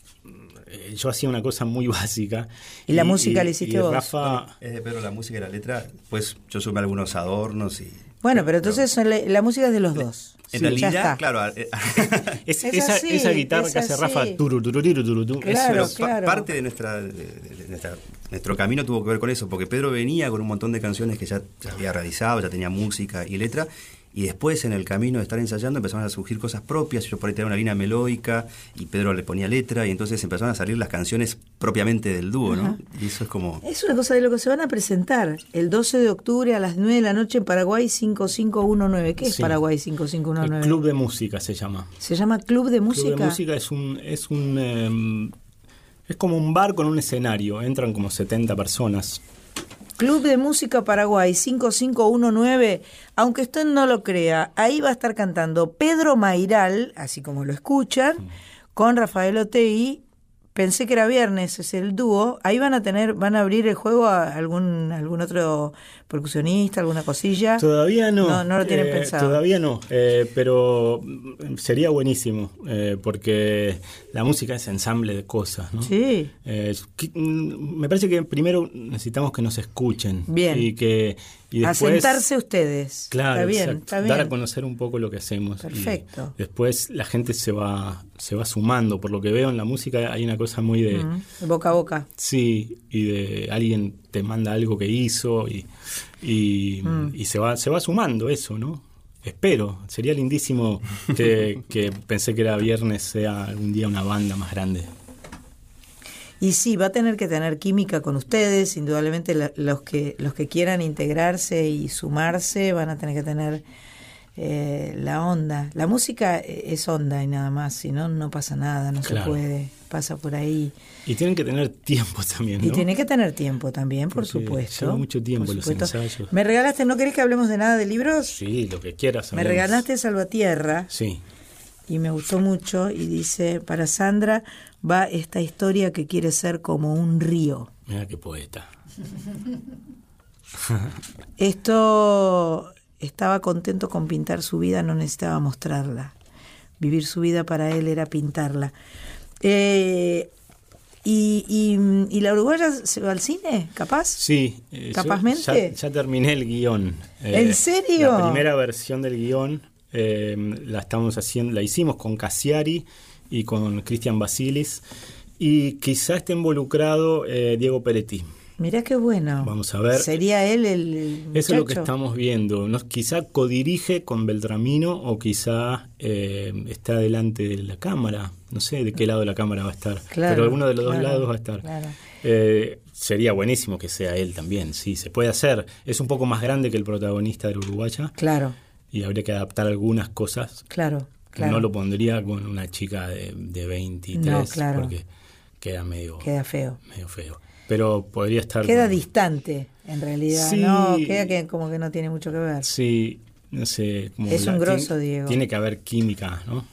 eh, yo hacía una cosa muy [LAUGHS] básica. Y la música la y hiciste vos. Rafa, Eh, pero la música y la letra, pues yo sumé algunos adornos y... Bueno, pero entonces son la, la música es de los dos. En Sí, ya realidad, está. claro, [LAUGHS] eh, es- Es esa, así, esa guitarra es que hace así. Rafa, turu, tururiru, turutú, Claro, es- pa- claro. parte de nuestra, de- de nuestra- nuestro camino tuvo que ver con eso, porque Pedro venía con un montón de canciones que ya, ya había realizado, ya tenía música y letra, y después en el camino de estar ensayando empezaron a surgir cosas propias, yo por ahí tenía una línea melódica y Pedro le ponía letra, y entonces empezaron a salir las canciones propiamente del dúo, ¿no? Ajá. Y eso es como... Es una cosa de lo que se van a presentar el 12 de octubre a las 9 de la noche en Paraguay 5519. ¿Qué es Sí. Paraguay el 5519? Club de Música se llama. ¿Se llama Club de Música? Club de Música es un... Es un em, es como un bar con un escenario, entran como 70 personas. Club de Música Paraguay 5519. Aunque usted no lo crea, ahí va a estar cantando Pedro Mairal, así como lo escuchan, con Rafael Otei. Pensé que era viernes, es el dúo. Ahí van a tener, van a abrir el juego a algún algún otro percusionista, alguna cosilla. Todavía no. No, no lo tienen Eh, pensado. Todavía no, eh, pero mm, sería buenísimo, eh, porque la música es ensamble de cosas, ¿no? Sí. Eh, mm, me parece que primero necesitamos que nos escuchen. Bien. Y que y a después, sentarse ustedes. Claro, está bien, exacto. está bien. dar a conocer un poco lo que hacemos. y Perfecto. después la gente se va, se va sumando. Por lo que veo en la música hay una cosa muy de... Boca a boca. Sí, y de alguien te manda algo que hizo y, y, Mm. y se va se va sumando eso, ¿no? Espero, sería lindísimo que, que pensé que era viernes sea algún día una banda más grande. Y sí, va a tener que tener química con ustedes, indudablemente la- los que los que quieran integrarse y sumarse van a tener que tener eh, la onda. La música eh, es onda y nada más, si no, no pasa nada, no Claro. se puede, pasa por ahí. Y tienen que tener tiempo también, ¿no? Y tiene que tener tiempo también, por Porque supuesto. lleva mucho tiempo los ensayos. ¿Me regalaste, no querés que hablemos de nada de libros? Sí, lo que quieras. Me regalaste Salvatierra. Sí. y me gustó mucho y dice, para Sandra va esta historia que quiere ser como un río. Mira qué poeta. [LAUGHS] Esto estaba contento con pintar su vida, no necesitaba mostrarla. Vivir su vida para él era pintarla. Eh, y, y, ¿Y la uruguaya se va al cine? ¿Capaz? Sí. eh, ¿Capazmente? Ya, ya terminé el guion. Eh, ¿En serio? La primera versión del guion eh, la estamos haciendo, la hicimos con Cassiari y con Cristian Basilis. Y quizá esté involucrado eh, Diego Peretti. Mirá qué bueno. Vamos a ver. ¿Sería él el, Eso es lo que estamos viendo. ¿no? Quizá codirige con Beltramino o quizá eh, está delante de la cámara. No sé de qué lado de la cámara va a estar. Claro, pero alguno de los claro, dos lados va a estar. claro. Eh, sería buenísimo que sea él también, sí, se puede hacer. Es un poco más grande que el protagonista de la Uruguaya Claro, y habría que adaptar algunas cosas. claro, claro. No lo pondría con una chica de, de 23 No, claro. porque queda medio, Queda feo. medio feo. Pero podría estar... Queda distante, en realidad. Sí. No, queda que como que no tiene mucho que ver. Sí, no sé. como Es un grosso, tiene- Diego. Tiene que haber química, ¿no?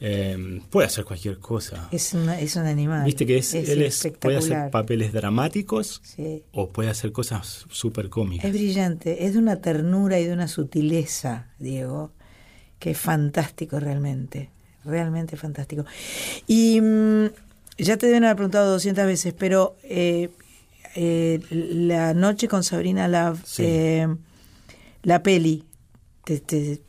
Eh, puede hacer cualquier cosa. Es, una, es un animal. Viste que es, él es, puede hacer papeles dramáticos Sí. o puede hacer cosas súper cómicas. Es brillante, es de una ternura y de una sutileza, Diego, que fantástico realmente, realmente fantástico. Y mm, ya te deben haber preguntado 200 veces, pero eh, eh, la noche con Sabrina Love, eh, la peli, ¿te, te,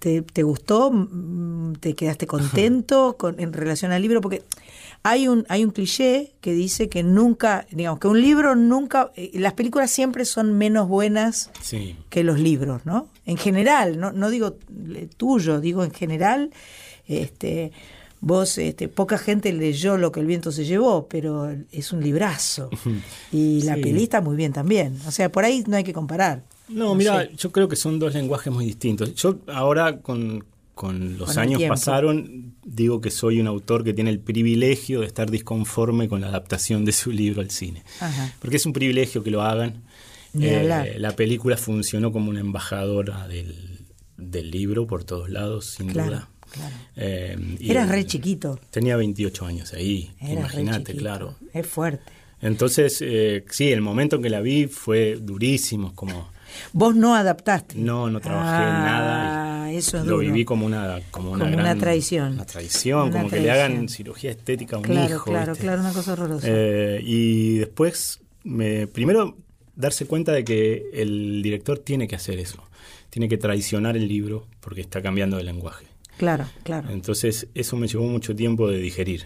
te, te gustó? Mm, ¿Te quedaste [LAUGHS] contento con, en relación al libro? Porque hay un, hay un cliché que dice que nunca, digamos, que un libro nunca, eh, las películas siempre son menos buenas Sí. que los libros, ¿no? En general, no, no digo tuyo, digo en general, este, vos, este, poca gente leyó lo que el viento se llevó, pero es un librazo. [LAUGHS] Y la Sí. peli está muy bien también. O sea, por ahí no hay que comparar. No, mira, sé. yo creo que son dos lenguajes muy distintos. Yo ahora con, con los Con años pasaron, digo que soy un autor que tiene el privilegio de estar disconforme con la adaptación de su libro al cine. Ajá. Porque es un privilegio que lo hagan. Eh, la película funcionó como una embajadora del, del libro por todos lados, sin Claro, duda. claro. Eh, Eras re chiquito. Tenía 28 años ahí, imagínate, claro. Es fuerte. Entonces, eh, sí, el momento en que la vi fue durísimo, como Vos no adaptaste. no, no trabajé en nada. Ah, eso es lo duro. viví como una, como una, Como una gran- traición. Una traición, Una como que le hagan cirugía estética a un Claro, hijo. claro, ¿viste? claro, una cosa horrorosa. Eh, y después, me, primero, darse cuenta de que el director tiene que hacer eso. Tiene que traicionar el libro porque está cambiando de lenguaje. Claro, claro. Entonces, eso me llevó mucho tiempo de digerir.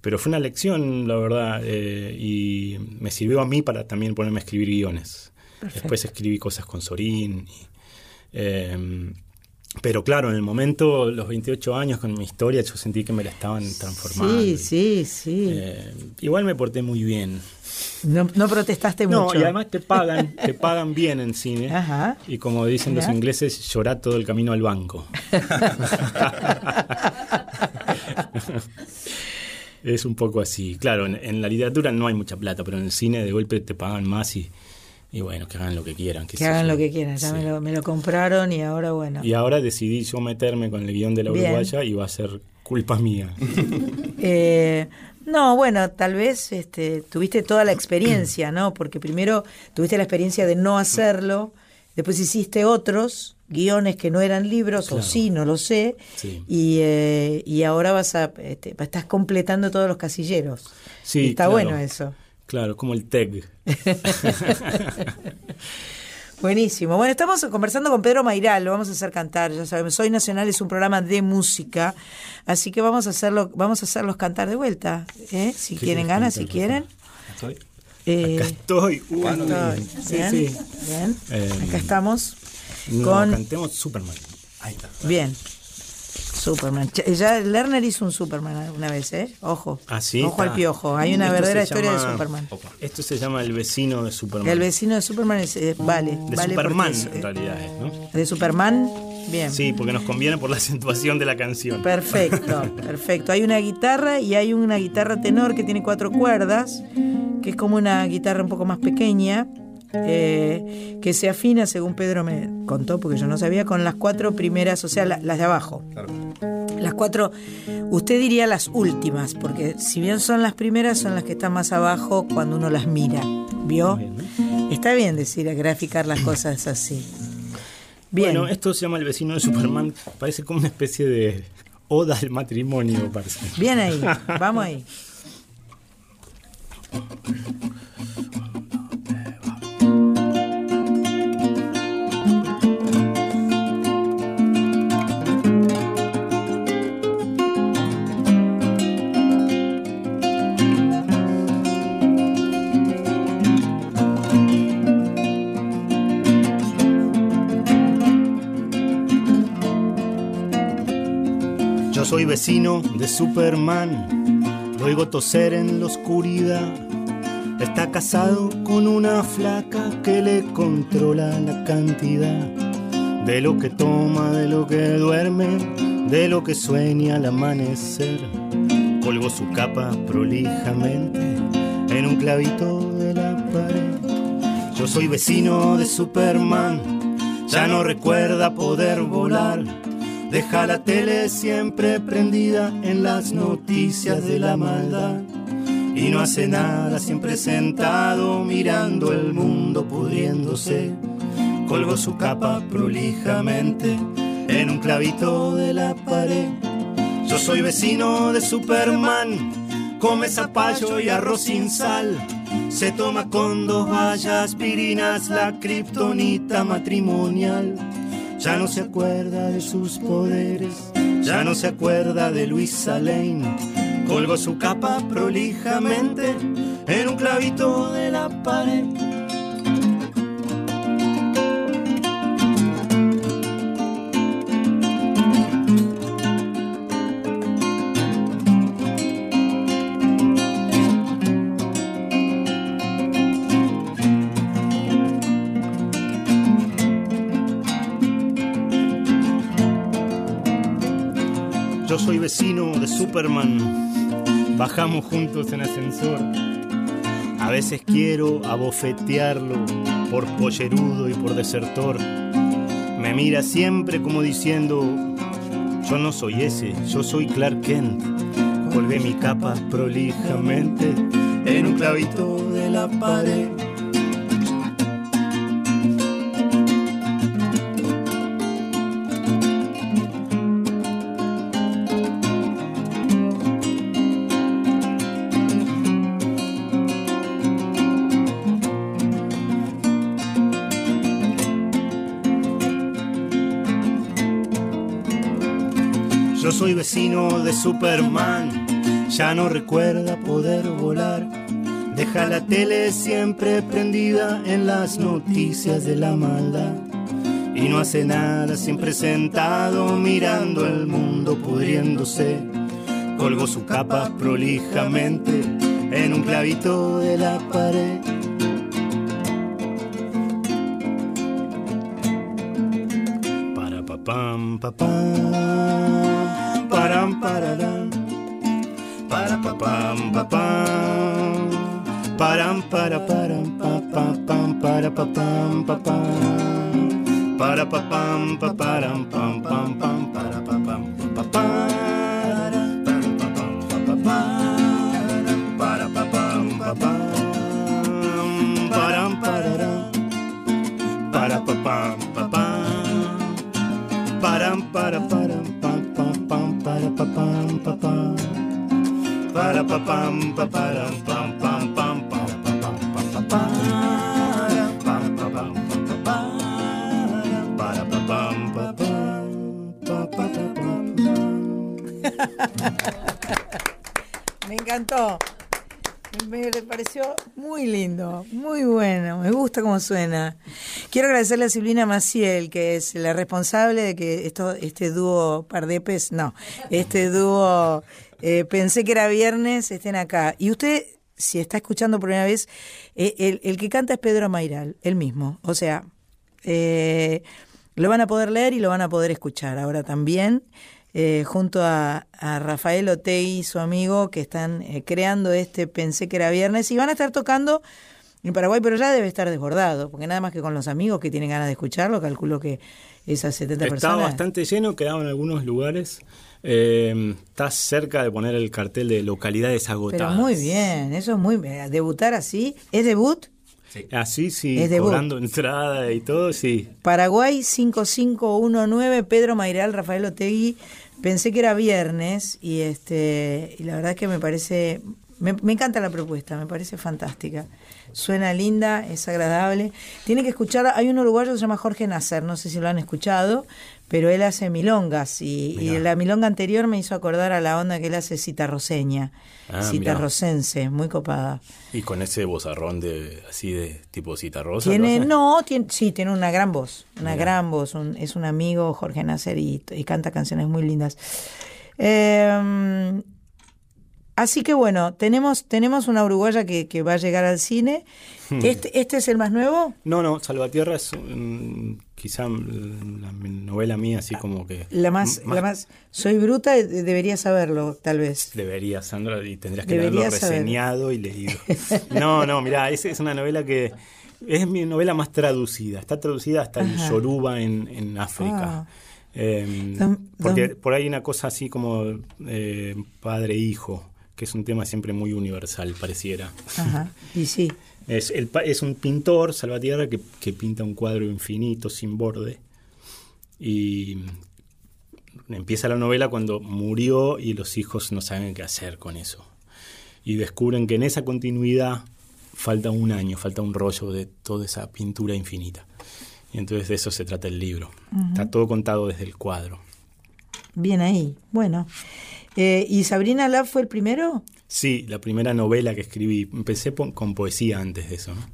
Pero fue una lección, la verdad, eh, y me sirvió a mí para también ponerme a escribir guiones. Perfecto. Después escribí cosas con Sorín. y, eh, pero claro, en el momento, los 28 años con mi historia, yo sentí que me la estaban transformando. Sí, sí, sí. Eh, igual me porté muy bien. No, no protestaste No, mucho. y además te pagan, [LAUGHS] te pagan bien en cine. Ajá. Y como dicen los ingleses, llorá todo el camino al banco. [LAUGHS] [LAUGHS] es un poco así. Claro, en, en la literatura no hay mucha plata, pero en el cine de golpe te pagan más y, y bueno, que hagan lo que quieran. Que sé hagan yo. lo que quieran. Ya me, lo, me lo compraron y ahora, bueno. Y ahora decidí yo meterme con el guion de la Bien. uruguaya y va a ser culpa mía. [LAUGHS] Eh, no, bueno, tal vez este, tuviste toda la experiencia, ¿no? Porque primero tuviste la experiencia de no hacerlo, después hiciste otros guiones que no eran libros, o sí, no lo sé, Sí. y, eh, y ahora vas a, este, estás completando todos los casilleros. Sí, Y está claro. bueno eso. Claro, como el TEG. [LAUGHS] Buenísimo. Bueno, estamos conversando con Pedro Mairal, lo vamos a hacer cantar, ya sabemos. Soy Nacional es un programa de música, así que vamos a hacerlo, vamos a hacerlos cantar de vuelta, ¿eh? si ¿Qué quieren ganas, si quieren. Estoy. Eh, Acá estoy. Uy, estoy. sí, Bien, sí. bien. Eh, Acá estamos No, con cantemos Superman. Ahí está. bien. Superman. Ya Lerner hizo un Superman una vez, ¿eh? Ojo. Ah, sí. Ojo al piojo. Hay una Esto verdadera historia de Superman. Esto se llama El vecino de Superman. El vecino de Superman es, eh, vale. de vale Superman, es, eh, en realidad es, ¿no? de Superman, bien. Sí, porque nos conviene por la [LAUGHS] acentuación de la canción. Perfecto, [LAUGHS] perfecto. Hay una guitarra y hay una guitarra tenor que tiene cuatro cuerdas, que es como una guitarra un poco más pequeña, eh, que se afina, según Pedro me contó, porque yo no sabía, con las cuatro primeras, o sea, la- las de abajo. Las cuatro, usted diría las últimas, porque si bien son las primeras, son las que están más abajo cuando uno las mira. ¿Vio? Está bien decir, graficar las cosas así. Bien. Bueno, esto se llama El vecino de Superman. Parece como una especie de oda al matrimonio, parece. Bien ahí, vamos ahí. Soy vecino de Superman, lo oigo toser en la oscuridad. Está casado con una flaca que le controla la cantidad de lo que toma, de lo que duerme, de lo que sueña al amanecer. Colgó su capa prolijamente en un clavito de la pared. Yo soy vecino de Superman, ya no recuerda poder volar. Deja la tele siempre prendida en las noticias de la maldad. Y no hace nada, siempre sentado mirando el mundo pudriéndose. Colgó su capa prolijamente en un clavito de la pared. Yo soy vecino de Superman, come zapallo y arroz sin sal. Se toma con dos vallas aspirinas la kriptonita matrimonial. Ya no se acuerda de sus poderes, ya no se acuerda de Luisa Lane. Colgó su capa prolijamente en un clavito de la pared. Vecino de Superman. Bajamos juntos en ascensor. A veces quiero abofetearlo por pollerudo y por desertor. Me mira siempre como diciendo, yo no soy ese, yo soy Clark Kent. Colgué mi capa prolijamente en un clavito de la pared. Soy vecino de Superman, ya no recuerda poder volar. Deja la tele siempre prendida en las noticias de la maldad. Y no hace nada, siempre sentado mirando el mundo pudriéndose. Colgó su capa prolijamente en un clavito de la pared. Para pa pam pam pa pam, param para param pa pa pam para pa pam pa pam, para pa pam pa param pam pam pam para pa pam pa pam pa pam pa pa pam, para pa pam pa pam, param pararam, para pa pam pa pam, param para param para pa pam pa param pam pam pam para pa pam pa pa para pam pa pam pa pa para pa pam pa pa pa. [LAUGHS] Me encantó. Me pareció muy lindo, muy bueno. Me gusta cómo suena. Quiero agradecerle a Silvina Maciel, que es la responsable de que esto, este dúo Pardepes, no, este dúo eh, Pensé que era viernes, estén acá. Y usted, si está escuchando por primera vez, eh, el, el que canta es Pedro Mairal, el mismo. O sea, eh, lo van a poder leer y lo van a poder escuchar ahora también, eh, junto a, a Rafael Otei, su amigo, que están eh, creando este Pensé que era viernes y van a estar tocando en Paraguay, pero ya debe estar desbordado, porque nada más que con los amigos que tienen ganas de escucharlo, calculo que esas 70 Está personas... bastante lleno, quedaba en algunos lugares. Eh, está cerca de poner el cartel de localidades Pero agotadas. muy bien, eso es muy bien. Debutar así, ¿es debut? Así sí, Es debut. cobrando entrada y todo, sí. Paraguay 5519, Pedro Mairal, Rafael Otegui. Pensé que era viernes y este y la verdad es que me parece me, me encanta la propuesta, me parece fantástica. Suena linda, es agradable. Tiene que escuchar, hay un uruguayo que se llama Jorge Nasser, no sé si lo han escuchado, pero él hace milongas y, y la milonga anterior me hizo acordar a la onda que él hace citarroseña, Ah, citarrosense, muy copada. Y con ese bozarrón de así de tipo cita rosa. Tiene, ¿no? tiene, sí, tiene una gran voz, una gran voz. un- es un amigo, Jorge Nasser, y, y canta canciones muy lindas. Eh, así que bueno, tenemos, tenemos una uruguaya que, que va a llegar al cine. Hmm. Este, ¿Este es el más nuevo? No, no, Salvatierra es mm, quizá la novela mía así como que... La más, la más. Soy bruta, eh, debería saberlo, tal vez. Debería, Sandra, y tendrías que haberlo saber. reseñado y leído. [LAUGHS] No, no, mirá, es, es una novela que es mi novela más traducida. Está traducida hasta en. Yoruba en, en África. Ah. Eh, Dom- porque por ahí hay una cosa así como eh, padre-hijo, que es un tema siempre muy universal, pareciera. Ajá, y sí. [LAUGHS] Es, el, es un pintor, Salvatierra, que, que pinta un cuadro infinito, sin borde. Y empieza la novela cuando murió y los hijos no saben qué hacer con eso. Y descubren que en esa continuidad falta un año, falta un rollo de toda esa pintura infinita. Y entonces de eso se trata el libro. Está todo contado desde el cuadro. Bien ahí. Bueno. Eh, ¿Y Sabrina Love fue el primero? Sí, la primera novela que escribí. Empecé po- con poesía antes de eso, ¿no?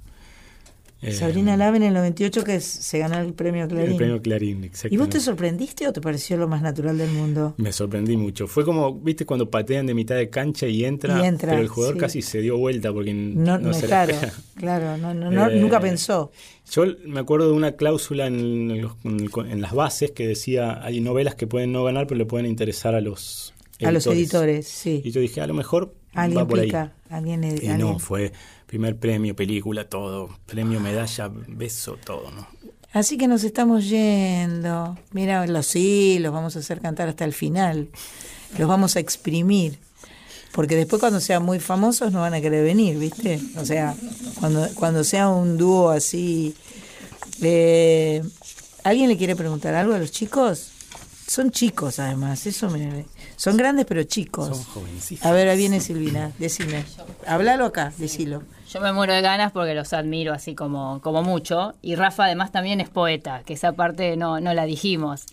Eh, Sabrina Love en el 98 que se ganó el premio Clarín. El premio Clarín, ¿Y exactamente. vos te sorprendiste o te pareció lo más natural del mundo? Me sorprendí mucho. Fue como, viste, cuando patean de mitad de cancha y entra, Y entra, pero el jugador sí. casi se dio vuelta porque No, no, no, se la claro, claro, no, no, no, Eh, nunca pensó. Yo me acuerdo de una cláusula en, los- en las bases que decía, hay novelas que pueden no ganar, pero le pueden interesar a los A los editores, sí. Y yo dije, a lo mejor Alguien va por ahí. pica, alguien Y alguien- no, fue primer premio, película, todo. Premio, medalla, beso, todo, ¿no? Así que nos estamos yendo. Mira, los sí, los vamos a hacer cantar hasta el final. Los vamos a exprimir. Porque después cuando sean muy famosos no van a querer venir, ¿viste? O sea, cuando, cuando sea un dúo así... eh, ¿Alguien le quiere preguntar algo a los chicos? Son chicos además, eso me... Son grandes pero chicos. Son jovencitos. A ver, ahí viene Silvina, decime. Háblalo acá, decilo. Yo me muero de ganas porque los admiro así como, como mucho. Y Rafa además también es poeta, que esa parte no, no la dijimos.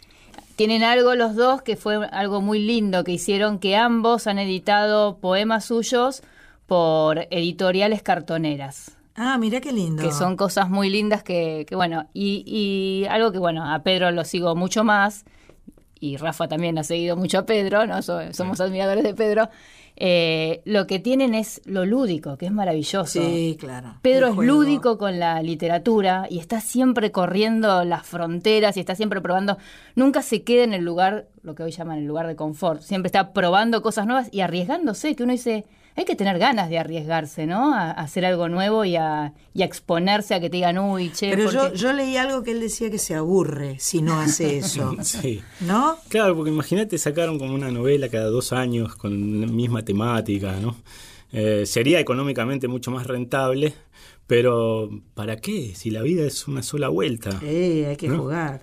Tienen algo los dos que fue algo muy lindo que hicieron, que ambos han editado poemas suyos por editoriales cartoneras. Ah, mira qué lindo. Que son cosas muy lindas que, que bueno, y, y algo que bueno, a Pedro lo sigo mucho más, y Rafa también ha seguido mucho a Pedro, ¿no? So- somos admiradores de Pedro. Eh, lo que tienen es lo lúdico, que es maravilloso. Sí, claro. Pedro es lúdico con la literatura y está siempre corriendo las fronteras y está siempre probando. Nunca se queda en el lugar, lo que hoy llaman el lugar de confort. Siempre está probando cosas nuevas y arriesgándose, que uno dice, hay que tener ganas de arriesgarse, ¿no? A, a hacer algo nuevo y a, y a exponerse a que te digan, uy, che, Pero ¿por yo, qué?". yo leí algo que él decía que se aburre si no hace [LAUGHS] eso. Sí. ¿No? Claro, porque imagínate sacaron como una novela cada dos años con la misma temática, ¿no? Eh, sería económicamente mucho más rentable, pero ¿para qué? Si la vida es una sola vuelta. Sí, hay que ¿No? jugar.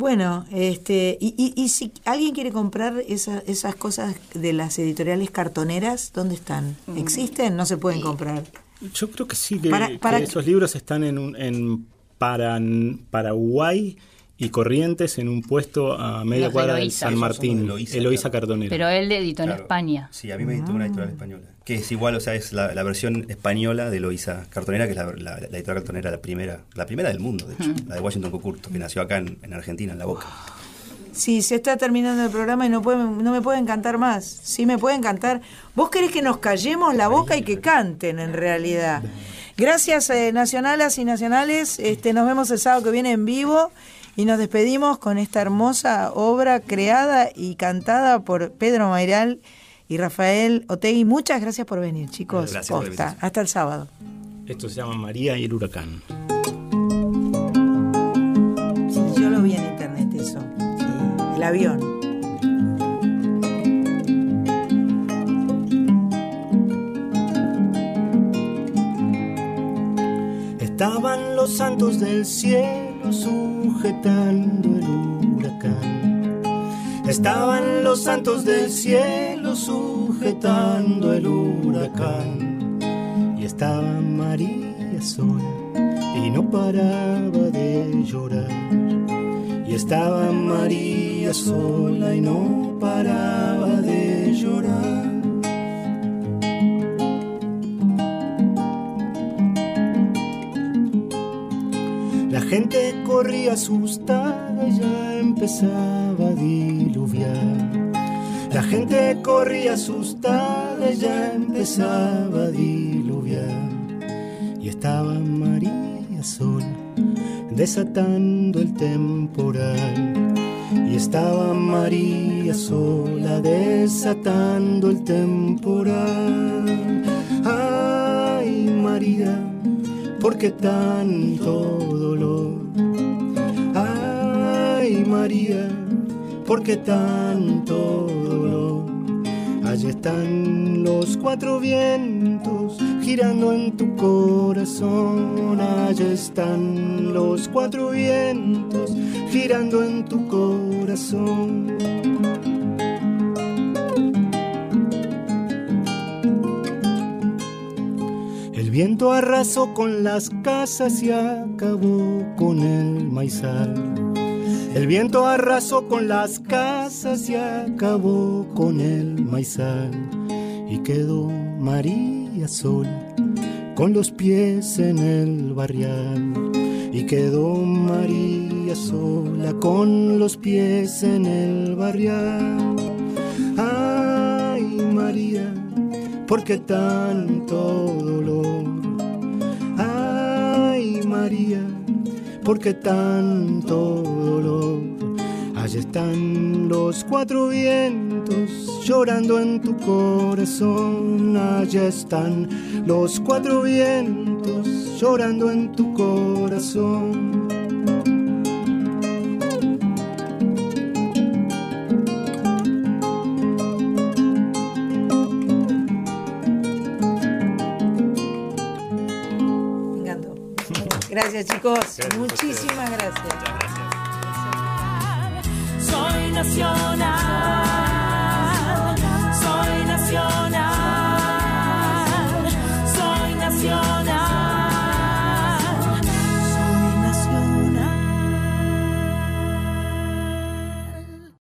Bueno, este, y, y, y si alguien quiere comprar esa- esas cosas de las editoriales cartoneras, ¿dónde están? ¿Existen? No se pueden comprar. Yo creo que sí, que, Para- que para- esos libros están en, en Paran- Paraguay y Corrientes en un puesto a media Los cuadra de Eloísa. San Martín, Eloísa, Eloísa, claro. Cartonera. Pero él editó en Claro. España. Sí, a mí me editó una editorial española. Que es igual, o sea, es la, la versión española de Loisa Cartonera, que es la, la- la editorial cartonera, la primera, la primera del mundo, de hecho, la de Washington Cucurto, que nació acá en, en Argentina, en La Boca. Sí, se está terminando el programa y no, pueden, no me pueden cantar más. Sí, me pueden cantar. ¿Vos querés que nos callemos la boca y que canten en realidad? Gracias, eh, nacionalas y nacionales. Este, nos vemos el sábado que viene en vivo y nos despedimos con esta hermosa obra creada y cantada por Pedro Mairal y Rafael Otegui. Muchas gracias por venir, chicos. Gracias por la. Hasta el sábado. Esto se llama María y el huracán. Sí, yo lo vi en internet eso. Sí, el avión. Estaban los santos del cielo sujetando el huracán. Estaban los santos del cielo sujetando el huracán. Y estaba María sola y no paraba de llorar. Y estaba María sola y no paraba de llorar. La gente corría asustada ya empezaba a diluviar. La gente corría asustada ya empezaba a diluviar. Y estaba María sola, desatando el temporal. Y estaba María sola, desatando el temporal. Ay, María, ¿por qué tanto dolor? María, ¿por qué tanto dolor? Allí están los cuatro vientos girando en tu corazón. Allí están los cuatro vientos girando en tu corazón. El viento arrasó con las casas y acabó con el maizal. El viento arrasó con las casas y acabó con el maizal. Y quedó María sola con los pies en el barrial. Y quedó María sola con los pies en el barrial. Ay, María, ¿por qué tanto dolor? Ay, María, ¿por qué tanto dolor? Allí están los cuatro vientos llorando en tu corazón. Allá están los cuatro vientos llorando en tu corazón. Gracias, chicos. Muchísimas gracias. Soy nacional.